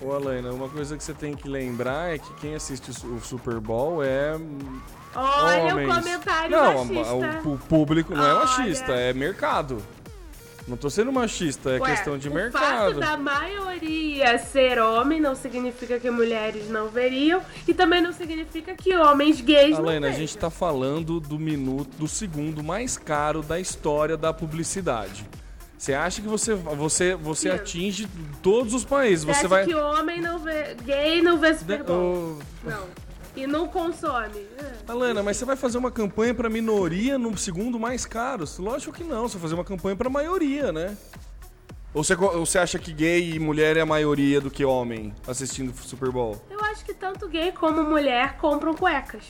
Speaker 5: ô Alaina, uma coisa que você tem que lembrar é que quem assiste o Su- o Super Bowl é
Speaker 7: Olha
Speaker 5: homens.
Speaker 7: o comentário
Speaker 5: não,
Speaker 7: machista.
Speaker 5: o, o público não é machista, é mercado. Não tô sendo machista, é
Speaker 7: Ué,
Speaker 5: questão de
Speaker 7: o
Speaker 5: mercado.
Speaker 7: fato da maioria ser homem não significa que mulheres não veriam e também não significa que homens gays não
Speaker 5: Alaina, a
Speaker 7: vejam.
Speaker 5: gente tá falando do minuto, do segundo mais caro da história da publicidade. Você acha que você, você, você
Speaker 7: Sim.
Speaker 5: atinge todos os países?
Speaker 7: Você
Speaker 5: Você
Speaker 7: acha
Speaker 5: vai.
Speaker 7: que homem não vê, gay não vê Super Bowl?
Speaker 5: Ô,
Speaker 7: Não. E não consome. É.
Speaker 5: Alana, mas você vai fazer uma campanha pra minoria no segundo mais caro? Lógico que não, você vai fazer uma campanha pra maioria, né? Ou você, ou você acha que gay e mulher é a maioria do que homem assistindo Super Bowl?
Speaker 7: Eu acho que tanto gay como mulher compram cuecas.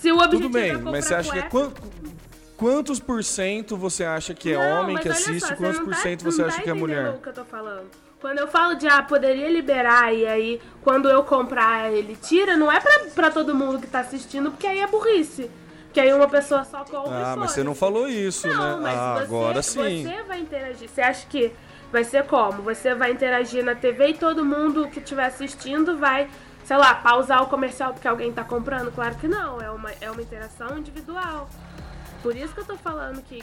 Speaker 7: Se o objetivo
Speaker 5: Tudo bem,
Speaker 7: é
Speaker 5: mas você acha que é
Speaker 7: cueca-
Speaker 5: quan- quantos por cento você acha que é
Speaker 7: Não,
Speaker 5: homem que assiste?
Speaker 7: só,
Speaker 5: quantos por
Speaker 7: tá-
Speaker 5: cento
Speaker 7: não
Speaker 5: você
Speaker 7: tá
Speaker 5: acha que é mulher?
Speaker 7: o que eu tô falando. Quando eu falo de, ah, poderia liberar e aí quando eu comprar ele tira, não é pra, pra todo mundo que tá assistindo, porque aí é burrice. Que aí uma pessoa só compra e
Speaker 5: Ah, mas você não falou isso,
Speaker 7: Não,
Speaker 5: né?
Speaker 7: mas
Speaker 5: Ah,
Speaker 7: você,
Speaker 5: agora sim.
Speaker 7: Você vai interagir. Você acha que vai ser como? Você vai interagir na TV e todo mundo que estiver assistindo vai, sei lá, pausar o comercial porque alguém tá comprando? Claro que não. É uma, é uma interação individual. Por isso que eu tô falando que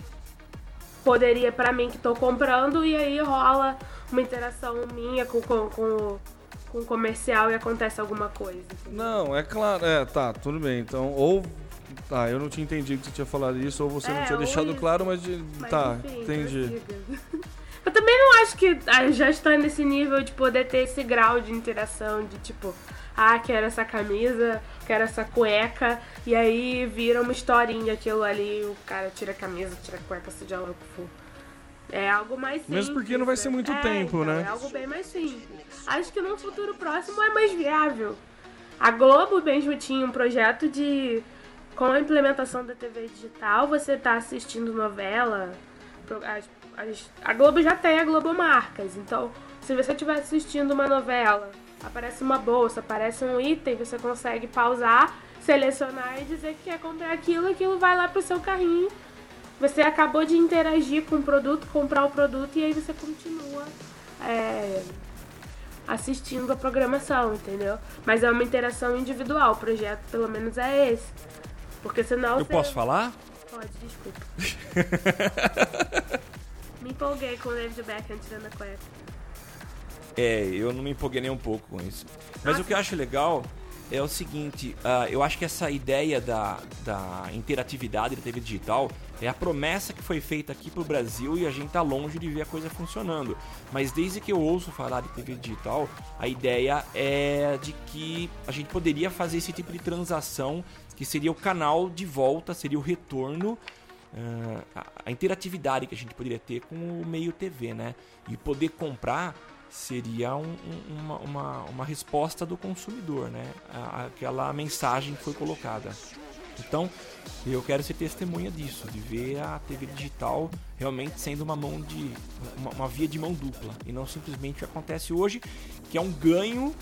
Speaker 7: poderia pra mim que tô comprando e aí rola uma interação minha com, com, com, o- com o comercial e acontece alguma coisa. entendeu?
Speaker 5: Não, é claro. É, tá, tudo bem. Então, ou. Tá, eu não tinha entendido que você tinha falado isso, ou você não
Speaker 7: É,
Speaker 5: tinha
Speaker 7: ou
Speaker 5: deixado
Speaker 7: isso.
Speaker 5: claro, mas. de-
Speaker 7: Mas,
Speaker 5: tá,
Speaker 7: enfim,
Speaker 5: entendi.
Speaker 7: Eu também não acho que já está nesse nível de poder ter esse grau de interação, de tipo, ah, quero essa camisa, quero essa cueca, e aí vira uma historinha aquilo ali, o cara tira a camisa, tira a cueca, seja lá o que for. É algo mais simples.
Speaker 5: Mesmo porque não vai ser
Speaker 7: né?
Speaker 5: muito
Speaker 7: É,
Speaker 5: tempo,
Speaker 7: então,
Speaker 5: né?
Speaker 7: É algo bem mais simples. Acho que num futuro próximo é mais viável. A Globo mesmo tinha um projeto de. Com a implementação da TV digital, você tá assistindo novela. as- a Globo já tem a Globo Marcas. Então, se você estiver assistindo uma novela, aparece uma bolsa, aparece um item, você consegue pausar, selecionar e dizer que quer comprar aquilo, aquilo vai lá pro seu carrinho. Você acabou de interagir com o produto, comprar o produto e aí você continua é, assistindo a programação, entendeu? Mas é uma interação individual, o projeto pelo menos é esse. Porque senão
Speaker 6: Eu
Speaker 7: você...
Speaker 6: posso falar?
Speaker 7: Pode, desculpa. Me empolguei com o David Beckham tirando a cueca.
Speaker 6: É, eu não me empolguei nem um pouco com isso. Mas o que eu acho legal é o seguinte, ah, eu acho que essa ideia da, da interatividade da TV digital é a promessa que foi feita aqui pro Brasil e a gente tá longe de ver a coisa funcionando. Mas desde que eu ouço falar de TV digital, a ideia é de que a gente poderia fazer esse tipo de transação, que seria o canal de volta, seria o retorno ah, a- a interatividade que a gente poderia ter com o meio TV, né? E poder comprar seria um- um- uma, uma, uma resposta do consumidor, né? A- Aquela mensagem que foi colocada. Então, eu quero ser testemunha disso, de ver a TV digital realmente sendo uma mão de uma, uma via de mão dupla e não simplesmente o que acontece hoje, que é um ganho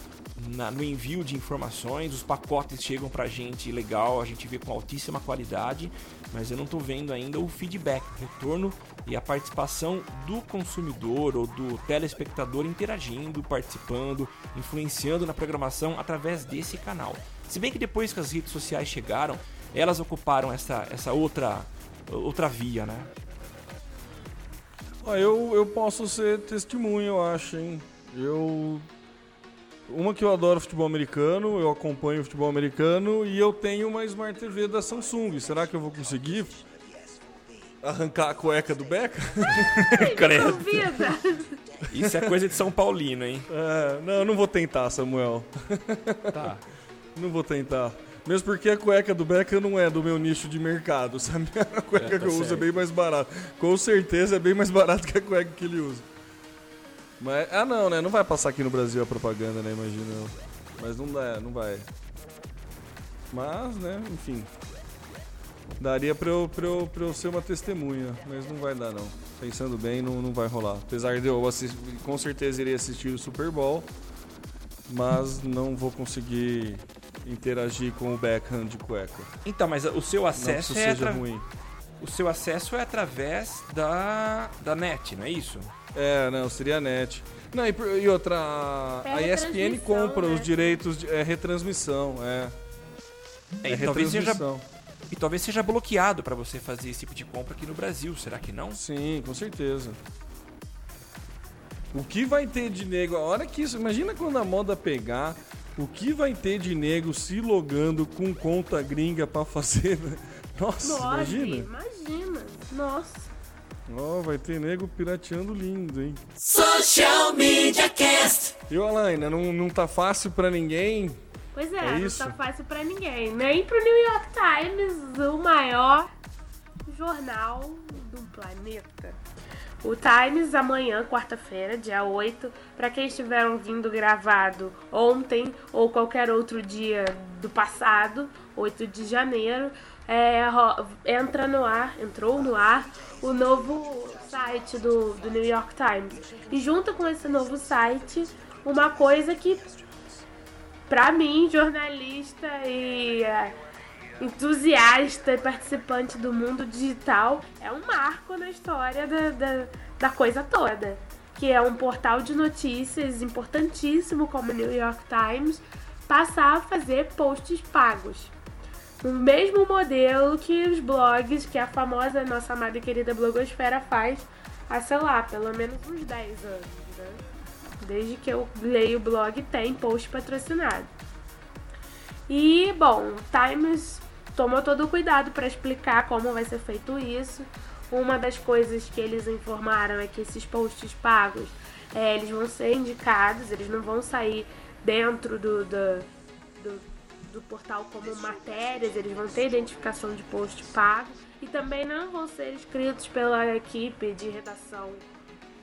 Speaker 6: na- no envio de informações, os pacotes chegam pra gente legal, a gente vê com altíssima qualidade, mas eu não tô vendo ainda o feedback, o retorno e a participação do consumidor ou do telespectador interagindo, participando, influenciando na programação através desse canal. Se bem que depois que as redes sociais chegaram, elas ocuparam essa, essa outra, outra via, né?
Speaker 5: Ó, eu, eu posso ser testemunha, eu acho, hein? Eu. Uma que eu adoro futebol americano, eu acompanho futebol americano e eu tenho uma Smart TV da Samsung. Será que eu vou conseguir arrancar a cueca do Beca?
Speaker 6: Credo. Isso é coisa de São Paulino, hein?
Speaker 5: É, não, eu não vou tentar, Samuel.
Speaker 6: Tá.
Speaker 5: Não vou tentar. Mesmo porque a cueca do Beca não é do meu nicho de mercado, sabe? A cueca
Speaker 6: É, tá
Speaker 5: que eu uso é
Speaker 6: certo.
Speaker 5: bem mais barata. Com certeza é bem mais barato que a cueca que ele usa. Mas, ah não, né? Não vai passar aqui no Brasil a propaganda, né? Imagina. Mas não dá, não vai. Mas, né, enfim. Daria pra eu, pra, eu, pra eu ser uma testemunha, mas não vai dar não. Pensando bem, não, não vai rolar. Apesar de eu assistir, com certeza irei assistir o Super Bowl, mas não vou conseguir interagir com o Beckham de cueca.
Speaker 6: Então, mas o seu
Speaker 5: Não que
Speaker 6: acesso
Speaker 5: isso
Speaker 6: é
Speaker 5: seja
Speaker 6: atra-
Speaker 5: ruim.
Speaker 6: O seu acesso é através da, da net, não é isso?
Speaker 5: É, não, seria net. Não, e, e outra, a-
Speaker 7: É
Speaker 5: a ESPN compra
Speaker 7: né?
Speaker 5: os direitos de é, retransmissão, é.
Speaker 6: É,
Speaker 5: É,
Speaker 6: e, talvez seja,
Speaker 5: retransmissão.
Speaker 6: e talvez seja bloqueado para você fazer esse tipo de compra aqui no Brasil, será que não?
Speaker 5: Sim, com certeza. O que vai ter de nego? A hora que isso. Imagina quando a moda pegar. O que vai ter de nego se logando com conta gringa pra fazer. Nossa,
Speaker 7: Nossa,
Speaker 5: imagina.
Speaker 7: imagina. Nossa.
Speaker 5: Ó, vai ter nego pirateando lindo, hein?
Speaker 2: Social Media Cast.
Speaker 5: E o Alaina, não, não tá fácil pra ninguém.
Speaker 7: Pois é,
Speaker 5: É
Speaker 7: não
Speaker 5: isso?
Speaker 7: tá fácil pra ninguém. Nem pro New York Times, o maior jornal do planeta. O Times amanhã, quarta-feira, dia 8, pra quem estiver ouvindo gravado ontem ou qualquer outro dia do passado, 8 de janeiro, é, entra no ar, entrou no ar o novo site do, do New York Times. E junto com esse novo site, uma coisa que pra mim, jornalista e é, entusiasta e participante do mundo digital, é um marco na história da, da, da coisa toda. Que é um portal de notícias importantíssimo como o New York Times passar a fazer posts pagos. O mesmo modelo que os blogs, que a famosa nossa amada e querida blogosfera faz há, sei lá, pelo menos uns 10 anos, né? Desde que eu leio o blog tem post patrocinado. E, bom, Times tomou todo o cuidado para explicar como vai ser feito isso. Uma das coisas que eles informaram é que esses posts pagos, é, eles vão ser indicados, eles não vão sair dentro do, do, do, do portal como matérias, eles vão ter identificação de post pago e também não vão ser escritos pela equipe de redação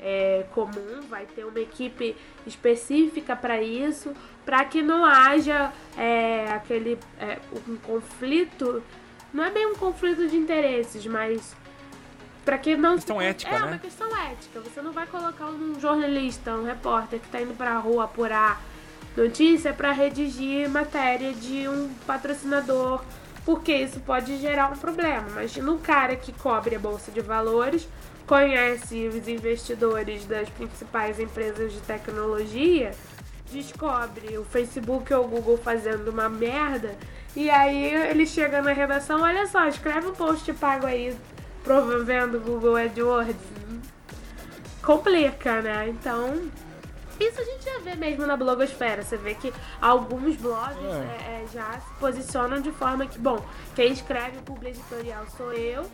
Speaker 7: é, comum, vai ter uma equipe específica para isso, para que não haja é, aquele é, um conflito, não é bem um conflito de interesses, mas para que não
Speaker 6: Questão ética,
Speaker 7: é
Speaker 6: né?
Speaker 7: uma questão ética. Você não vai colocar um jornalista, um repórter que está indo para a rua apurar notícia para redigir matéria de um patrocinador, porque isso pode gerar um problema. Imagina um cara que cobre a bolsa de valores, conhece os investidores das principais empresas de tecnologia, descobre o Facebook ou o Google fazendo uma merda, e aí ele chega na redação, olha só, escreve um post pago aí promovendo o Google AdWords. Complica, né? Então, isso a gente já vê mesmo na blogosfera. Você vê que alguns blogs é, é, já se posicionam de forma que, bom, quem escreve o publi editorial sou eu,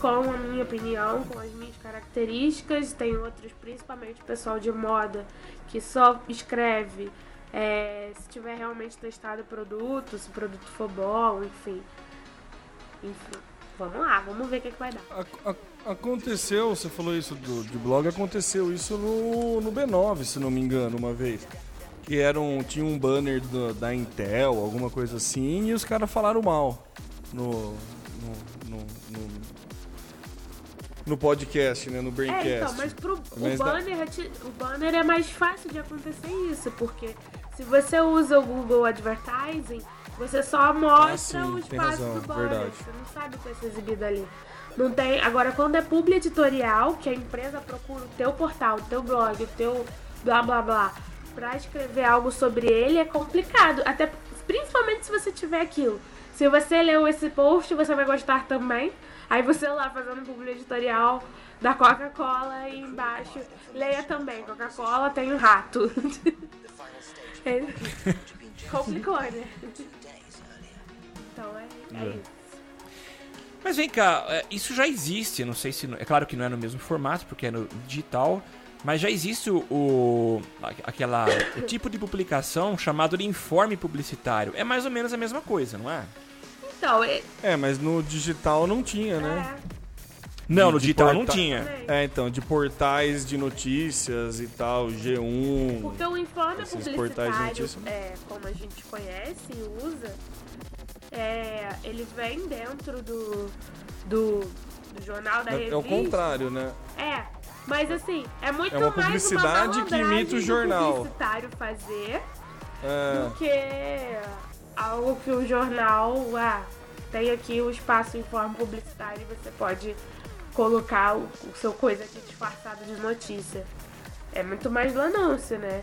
Speaker 7: com a minha opinião, com as minhas características. Tem outros, principalmente o pessoal de moda, que só escreve é, se tiver realmente testado o produto, se o produto for bom, enfim. Enfim, vamos lá, vamos ver o que, que vai dar.
Speaker 5: A- a- aconteceu, você falou isso do, de blog, aconteceu isso no, no B9, se não me engano, uma vez. Que era um, tinha um banner do- da Intel, alguma coisa assim, e os caras falaram mal no, no, no, no, no podcast, né? No Braincast.
Speaker 7: É, então, mas pro,
Speaker 5: Mas
Speaker 7: o, banner, é o banner é mais fácil de acontecer isso, porque se você usa o Google Advertising, você só mostra
Speaker 5: Ah, sim,
Speaker 7: o espaço
Speaker 5: razão,
Speaker 7: do banner.
Speaker 5: verdade.
Speaker 7: Você não sabe o que vai ser exibido ali. Não tem. Agora, quando é publi editorial, que a empresa procura o teu portal, o teu blog, o teu blá blá blá, pra escrever algo sobre ele, é complicado. Até principalmente se você tiver aquilo. Se você leu esse post, você vai gostar também. Aí você lá fazendo publi editorial da Coca-Cola e embaixo leia também. Coca-Cola tem um rato. É. Complicou, né? Então é, é isso.
Speaker 6: Mas vem cá, é, isso já existe, não sei se. É claro que não é no mesmo formato, porque é no digital, mas já existe o, aquela, o tipo de publicação chamado de informe publicitário. É mais ou menos a mesma coisa, não é?
Speaker 7: Então, é,
Speaker 5: É, mas no digital não tinha, né?
Speaker 7: é,
Speaker 6: Não, no digital não
Speaker 5: porta-
Speaker 6: tinha.
Speaker 7: também.
Speaker 5: É, então, de portais de notícias e tal, G1.
Speaker 7: Porque o informe
Speaker 5: Esses portais de
Speaker 7: publicitário, é, como a gente conhece e usa, é, ele vem dentro do, do, do jornal da
Speaker 5: É,
Speaker 7: revista.
Speaker 5: é o contrário, né?
Speaker 7: É, mas assim, é muito
Speaker 5: É uma
Speaker 7: mais
Speaker 5: publicidade
Speaker 7: uma
Speaker 5: que imita o jornal.
Speaker 7: publicitário fazer
Speaker 5: É,
Speaker 7: do que algo que o jornal, ah, tem aqui o espaço informe publicitário e você pode colocar o, o seu coisa aqui disfarçado de notícia. É muito mais do anúncio, né?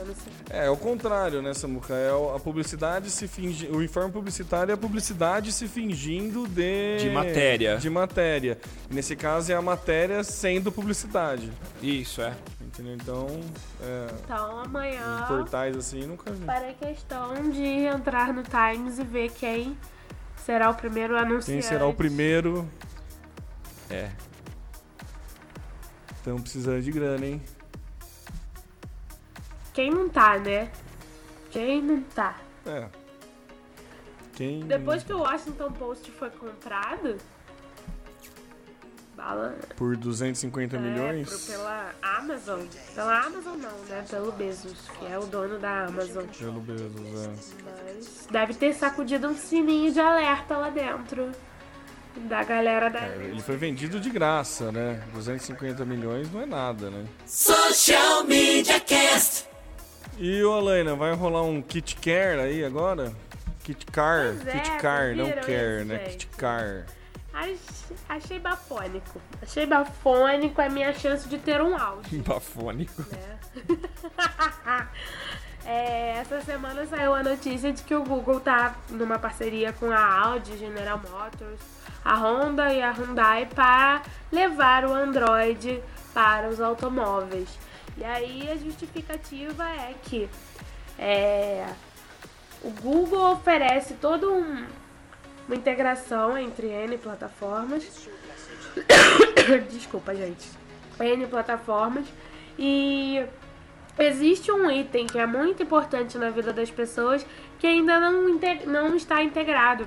Speaker 7: Anúncio.
Speaker 5: é, é o contrário, né, Samuca? É o- a publicidade se fingi... O informe publicitário é a publicidade se fingindo de...
Speaker 6: De matéria.
Speaker 5: De matéria. Nesse caso é a matéria sendo publicidade.
Speaker 6: Isso, é.
Speaker 5: Entendeu? Então, é,
Speaker 7: Então amanhã
Speaker 5: portais assim, nunca vi.
Speaker 7: farei questão de entrar no Times e ver quem será o primeiro anunciante.
Speaker 5: Quem será o primeiro?
Speaker 6: É.
Speaker 5: Estamos precisando de grana, hein?
Speaker 7: Quem não tá, né? Quem não tá?
Speaker 5: É. Quem...
Speaker 7: Depois que o Washington Post foi comprado, Fala.
Speaker 5: Por 250
Speaker 7: É,
Speaker 5: milhões?
Speaker 7: pro- pela Amazon. Pela Amazon não, né? Pelo Bezos, que é o dono da Amazon.
Speaker 5: Pelo Bezos, é.
Speaker 7: Mas deve ter sacudido um sininho de alerta lá dentro. Da galera da.
Speaker 5: É, Ele foi vendido de graça, né? 250 milhões não é nada, né?
Speaker 2: Social Media Cast.
Speaker 5: E o Alaina, vai rolar um Kit Care aí agora? Kit Car,
Speaker 7: Pois é,
Speaker 5: Kit Car, não Care,
Speaker 7: isso,
Speaker 5: né?
Speaker 7: gente?
Speaker 5: Kit Car.
Speaker 7: Ach- Achei bafônico. Achei bafônico a minha chance de ter um áudio.
Speaker 6: Bafônico.
Speaker 7: né? É, essa semana saiu a notícia de que o Google tá numa parceria com a Audi, General Motors, a Honda e a Hyundai para levar o Android para os automóveis. E aí a justificativa é que é, o Google oferece toda um- uma integração entre N plataformas. Desculpa, gente. N plataformas e existe um item que é muito importante na vida das pessoas que ainda não, não está integrado.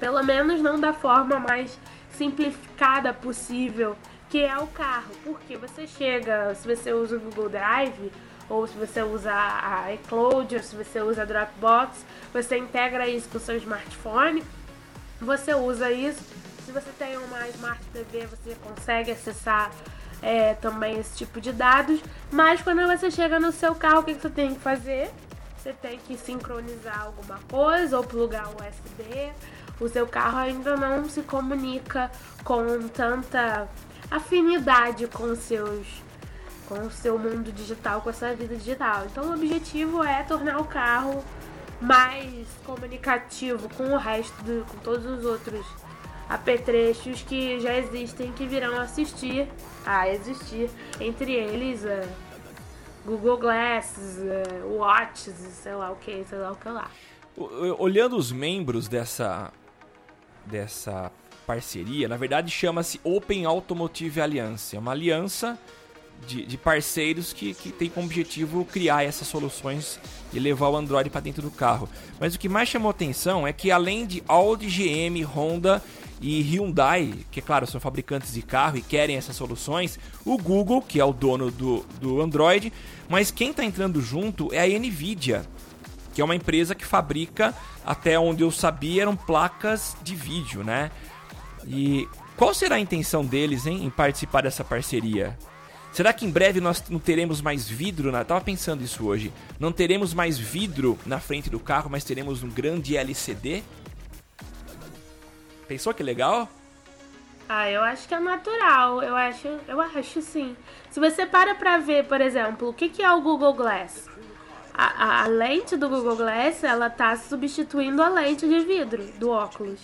Speaker 7: Pelo menos não da forma mais simplificada possível, que é o carro. Porque você chega, se você usa o Google Drive, ou se você usa a iCloud, ou se você usa a Dropbox, você integra isso com o seu smartphone, você usa isso. Se você tem uma Smart TV, você consegue acessar é, também esse tipo de dados. Mas quando você chega no seu carro, o que que você tem que fazer? Você tem que sincronizar alguma coisa ou plugar USB. O seu carro ainda não se comunica com tanta afinidade com seus com o seu mundo digital, com a sua vida digital. Então o objetivo é tornar o carro mais comunicativo com o resto, do, com todos os outros apetrechos que já existem, que virão assistir, a existir, entre eles é, Google Glasses, é, Watches, sei lá o que, sei lá o que lá.
Speaker 6: Olhando os membros dessa dessa parceria, na verdade chama-se Open Automotive Alliance. É uma aliança de, de parceiros que, que tem como objetivo criar essas soluções e levar o Android para dentro do carro. Mas o que mais chamou atenção é que além de Audi, GM, Honda e Hyundai, que é claro são fabricantes de carro e querem essas soluções, o Google, que é o dono do, do Android, mas quem está entrando junto é a Nvidia, que é uma empresa que fabrica, até onde eu sabia, eram placas de vídeo, né? E qual será a intenção deles hein, em participar dessa parceria? Será que em breve nós não teremos mais vidro? Na... Tava pensando isso hoje. Não teremos mais vidro na frente do carro, mas teremos um grande LCD? Pensou que legal?
Speaker 7: Ah, eu acho que é natural. Eu acho, eu acho sim. Se você para pra ver, por exemplo, o que, que é o Google Glass? A, a- a lente do Google Glass, ela tá substituindo a lente de vidro do óculos,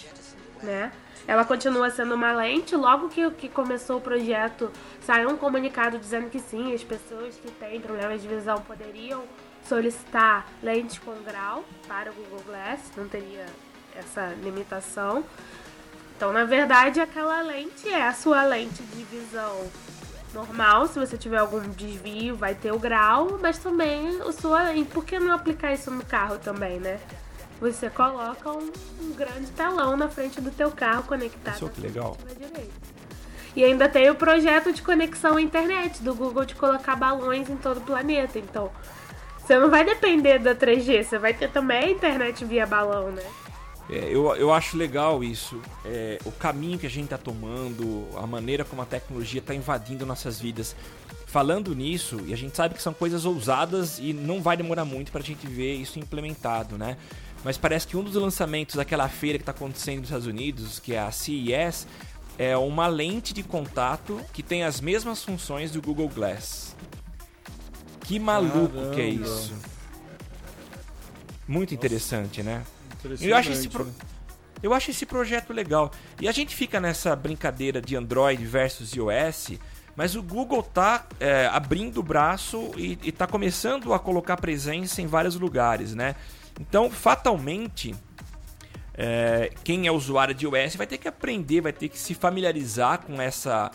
Speaker 7: né? Ela continua sendo uma lente. Logo que, que começou o projeto, saiu um comunicado dizendo que sim, as pessoas que têm problemas de visão poderiam solicitar lentes com grau para o Google Glass, não teria essa limitação. Então, na verdade, aquela lente é a sua lente de visão normal. Se você tiver algum desvio, vai ter o grau, mas também o sua. E por que não aplicar isso no carro também, né? Você coloca um, um grande telão na frente do teu carro conectado.
Speaker 6: Pensou que legal?
Speaker 7: na direita. E ainda tem o projeto de conexão à internet do Google de colocar balões em todo o planeta. Então, você não vai depender da 3G, você vai ter também a internet via balão, né?
Speaker 6: É, eu, eu acho legal isso. É, o caminho que a gente está tomando, a maneira como a tecnologia está invadindo nossas vidas. Falando nisso, e a gente sabe que são coisas ousadas e não vai demorar muito para a gente ver isso implementado, né? Mas parece que um dos lançamentos daquela feira que está acontecendo nos Estados Unidos, que é a CES, é uma lente de contato que tem as mesmas funções do Google Glass. Que maluco que é
Speaker 5: Caramba.
Speaker 6: isso. Muito interessante, né? Eu acho, esse pro-
Speaker 5: né?
Speaker 6: eu acho esse projeto legal. E a gente fica nessa brincadeira de Android versus iOS, mas o Google tá é, abrindo o braço e, e tá começando a colocar presença em vários lugares, né? Então, fatalmente, é, quem é usuário de iOS vai ter que aprender, vai ter que se familiarizar com essa,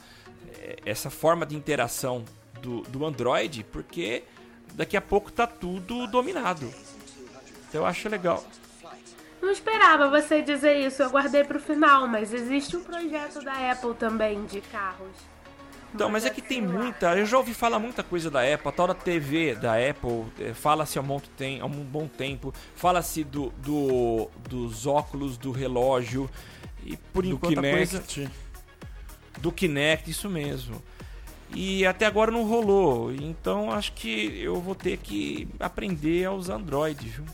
Speaker 6: é, essa forma de interação do, do Android, porque daqui a pouco tá tudo dominado. Então, eu acho legal.
Speaker 7: Não esperava você dizer isso, eu guardei pro final, mas existe um projeto da Apple também de carros.
Speaker 6: Então, mas é que tem muita. Eu já ouvi falar muita coisa da Apple. A tal da TV da Apple eh, fala-se há um, há um bom tempo. Fala-se do, do- dos óculos, do relógio. E por
Speaker 5: Do
Speaker 6: enquanto a coisa.
Speaker 5: Kinect.
Speaker 6: Do Kinect, isso mesmo. E até agora não rolou. Então acho que eu vou ter que aprender a usar Android, viu?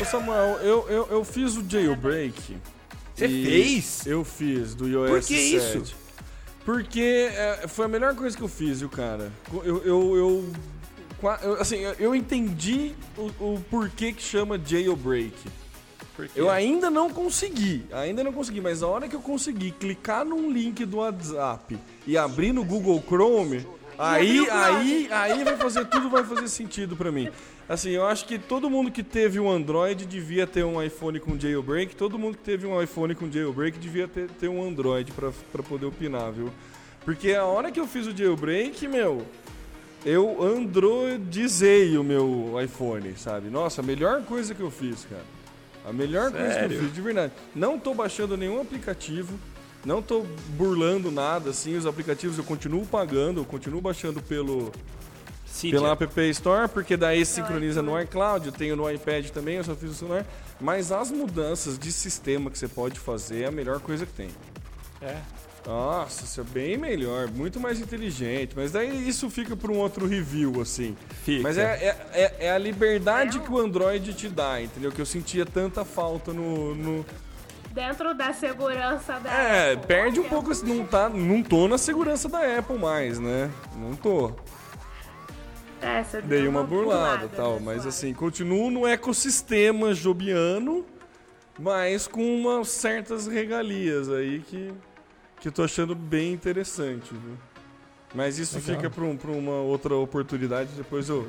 Speaker 5: Ô Samuel, eu, eu, eu fiz o jailbreak.
Speaker 6: Você fez?
Speaker 5: Eu fiz, do iOS
Speaker 6: Por que
Speaker 5: 7.
Speaker 6: isso?
Speaker 5: Porque é, foi a melhor coisa que eu fiz, viu, cara? Eu, eu, eu, eu- assim, eu, entendi o, o porquê que chama jailbreak. Eu ainda não consegui, ainda não consegui, mas a hora que eu consegui clicar num link do WhatsApp e abrir no Google Chrome, aí, aí, aí vai fazer tudo vai fazer sentido pra mim. Assim, eu acho que todo mundo que teve um Android devia ter um iPhone com jailbreak, todo mundo que teve um iPhone com jailbreak devia ter, ter um Android pra, pra poder opinar, viu? Porque a hora que eu fiz o jailbreak, meu, eu androidizei o meu iPhone, sabe? Nossa, a melhor coisa que eu fiz, cara. A melhor coisa que eu
Speaker 6: Sério?
Speaker 5: fiz, de verdade. Não tô baixando nenhum aplicativo, não tô burlando nada, assim, os aplicativos eu continuo pagando, eu continuo baixando pelo,
Speaker 6: Cydia.
Speaker 5: pela App Store, porque daí sincroniza no iCloud, eu tenho no iPad também, eu só fiz no celular. Mas as mudanças de sistema que você pode fazer é a melhor coisa que tem.
Speaker 6: É.
Speaker 5: Nossa, isso é bem melhor, muito mais inteligente. Mas daí isso fica para um outro review, assim.
Speaker 6: Fica.
Speaker 5: Mas é, é, é, é a liberdade que o Android te dá, entendeu? Que eu sentia tanta falta no. no-
Speaker 7: Dentro da segurança da
Speaker 5: É,
Speaker 7: Apple.
Speaker 5: perde um pouco. assim, Não, tá, não tô na segurança da Apple mais, né? Não tô.
Speaker 7: É, você deu
Speaker 5: Dei uma burlada
Speaker 7: burlada,
Speaker 5: tal.
Speaker 7: né,
Speaker 5: Mas
Speaker 7: Suave?
Speaker 5: assim, continuo no ecossistema jobiano, mas com umas certas regalias aí que, que eu tô achando bem interessante, viu? Mas isso
Speaker 6: Legal.
Speaker 5: fica pra, um- pra uma outra oportunidade, depois eu,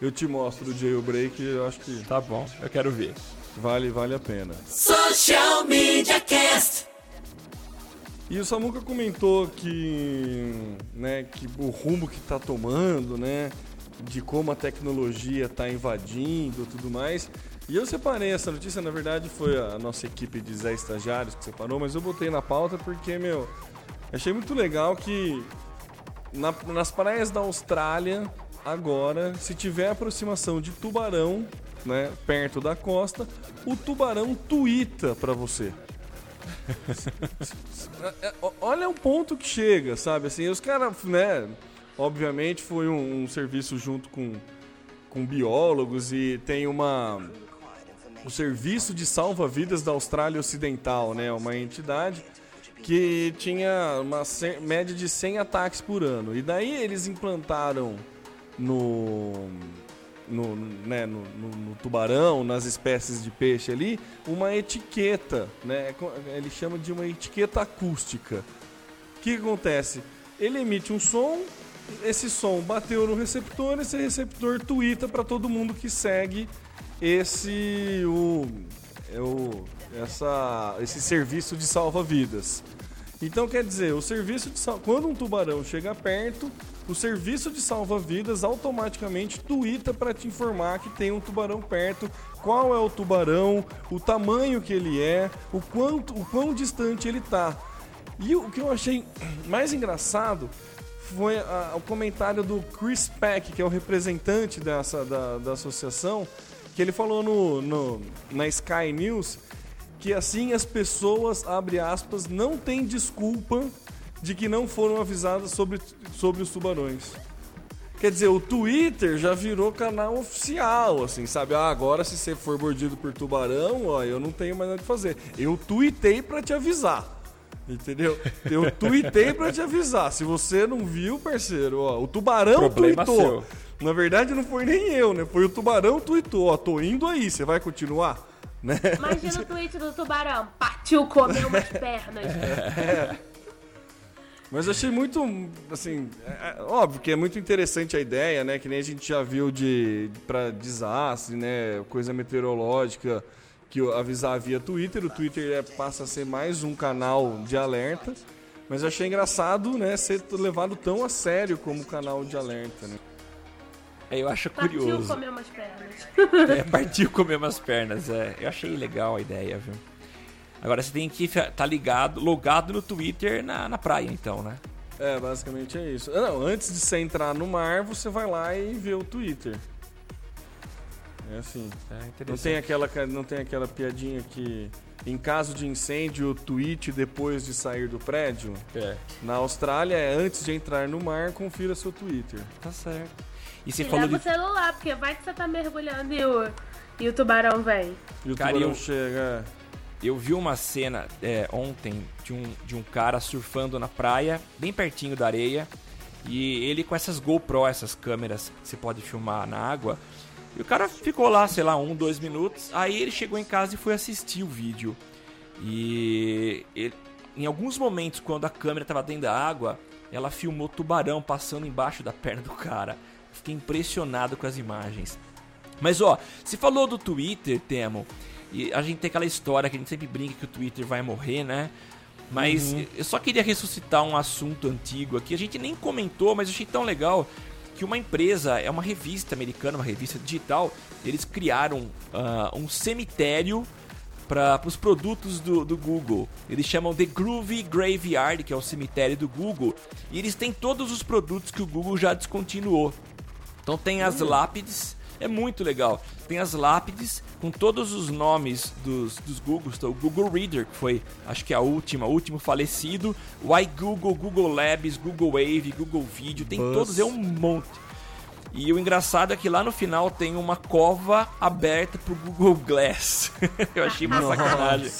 Speaker 5: eu te mostro o jailbreak, eu acho que
Speaker 6: Tá bom, eu quero ver.
Speaker 5: vale, vale a pena.
Speaker 2: Social Media Cast.
Speaker 5: E o Samuca comentou que, né, que o rumo que está tomando, né, de como a tecnologia está invadindo e tudo mais. E eu separei essa notícia, na verdade foi a nossa equipe de Zé Estagiários que separou, mas eu botei na pauta porque, meu, achei muito legal que na- nas praias da Austrália, agora, se tiver aproximação de tubarão, né, perto da costa, o tubarão tuita para você. É, ó, Olha o ponto que chega, sabe? Assim, os caras, né? Obviamente foi um, um serviço junto com, com biólogos e tem uma. O Serviço de Salva-Vidas da Austrália Ocidental, né? Uma entidade que tinha uma média de 100 ataques por ano. E daí eles implantaram no. No, né, no, no- no tubarão, nas espécies de peixe ali, uma etiqueta, né? co- Ele chama de uma etiqueta acústica. O que acontece? Ele emite um som, esse som bateu no receptor, esse receptor tuita para todo mundo que segue esse o, é o essa esse serviço de salva-vidas. Então quer dizer, o serviço de quando um tubarão chega perto, o serviço de salva-vidas automaticamente tuita para te informar que tem um tubarão perto, qual é o tubarão, o tamanho que ele é, o quanto, o quão distante ele tá. E o que eu achei mais engraçado foi a- o comentário do Chris Peck, que é o representante dessa, da, da associação, que ele falou no, no- na Sky News que assim as pessoas, abre aspas, não têm desculpa de que não foram avisadas sobre, sobre os tubarões. Quer dizer, o Twitter já virou canal oficial, assim, sabe? Ah, agora se você for mordido por tubarão, ó, eu não tenho mais nada que fazer. Eu tuitei pra te avisar. Entendeu? Eu tuitei pra te avisar. Se você não viu, parceiro, ó, o tubarão
Speaker 6: Problema
Speaker 5: tuitou.
Speaker 6: seu.
Speaker 5: Na verdade, não foi nem eu, né? Foi o tubarão tuitou. Ó, tô indo aí, você vai continuar? Né?
Speaker 7: Imagina o tweet do tubarão. Partiu comer umas pernas.
Speaker 5: Mas eu achei muito, assim, é- é óbvio que é muito interessante a ideia, né? Que nem a gente já viu de para desastre, né? Coisa meteorológica, que o- avisar via Twitter. O Twitter é- passa a ser mais um canal de alerta. Mas eu achei engraçado, né? Ser levado tão a sério como canal de alerta, né?
Speaker 6: É, eu acho
Speaker 7: Partiu
Speaker 6: curioso.
Speaker 7: comer umas pernas.
Speaker 6: É, partiu comer umas pernas, é. Eu achei legal a ideia, viu? Agora você tem que estar tá ligado, logado no Twitter na, na praia, então, né?
Speaker 5: É, basicamente é isso. Ah, Não, antes de você entrar no mar, você vai lá e vê o Twitter. É assim.
Speaker 6: É
Speaker 5: Não
Speaker 6: interessante.
Speaker 5: tem aquela, não tem aquela piadinha que em caso de incêndio, tweet depois de sair do prédio?
Speaker 6: É,
Speaker 5: Na Austrália é antes de entrar no mar, confira seu Twitter.
Speaker 6: tá certo. E você
Speaker 7: E
Speaker 6: falou
Speaker 7: leva
Speaker 6: de
Speaker 7: o celular, porque vai que você tá mergulhando e o, e o tubarão vem.
Speaker 5: E o
Speaker 6: Cara,
Speaker 5: tubarão
Speaker 6: eu-
Speaker 5: chega.
Speaker 6: Eu vi uma cena é, ontem de um, de um cara surfando na praia, bem pertinho da areia, e ele com essas GoPro, essas câmeras que você pode filmar na água. E o cara ficou lá, sei lá, um, dois minutos. Aí ele chegou em casa e foi assistir o vídeo. E ele- em alguns momentos, quando a câmera estava dentro da água, ela filmou tubarão passando embaixo da perna do cara. Fiquei impressionado com as imagens. Mas ó, se falou do Twitter, Temo, e a gente tem aquela história que a gente sempre brinca que o Twitter vai morrer, né? Mas eu só queria ressuscitar um assunto antigo aqui. A gente nem comentou, mas eu achei tão legal que uma empresa, é uma revista americana, uma revista digital, eles criaram ah, um cemitério para os produtos do, do Google. Eles chamam de Groovy Graveyard, que é o cemitério do Google, e eles têm todos os produtos que o Google já descontinuou. Então tem as lápides, é muito legal. Tem as lápides com todos os nomes dos, dos Googles. Então, o Google Reader, que foi, acho que a última, o último falecido. O iGoogle, Google Labs, Google Wave, Google Video, tem
Speaker 5: Buzz.
Speaker 6: todos, é um monte. E o engraçado é que lá no final tem uma cova aberta pro Google Glass. Eu achei uma sacanagem.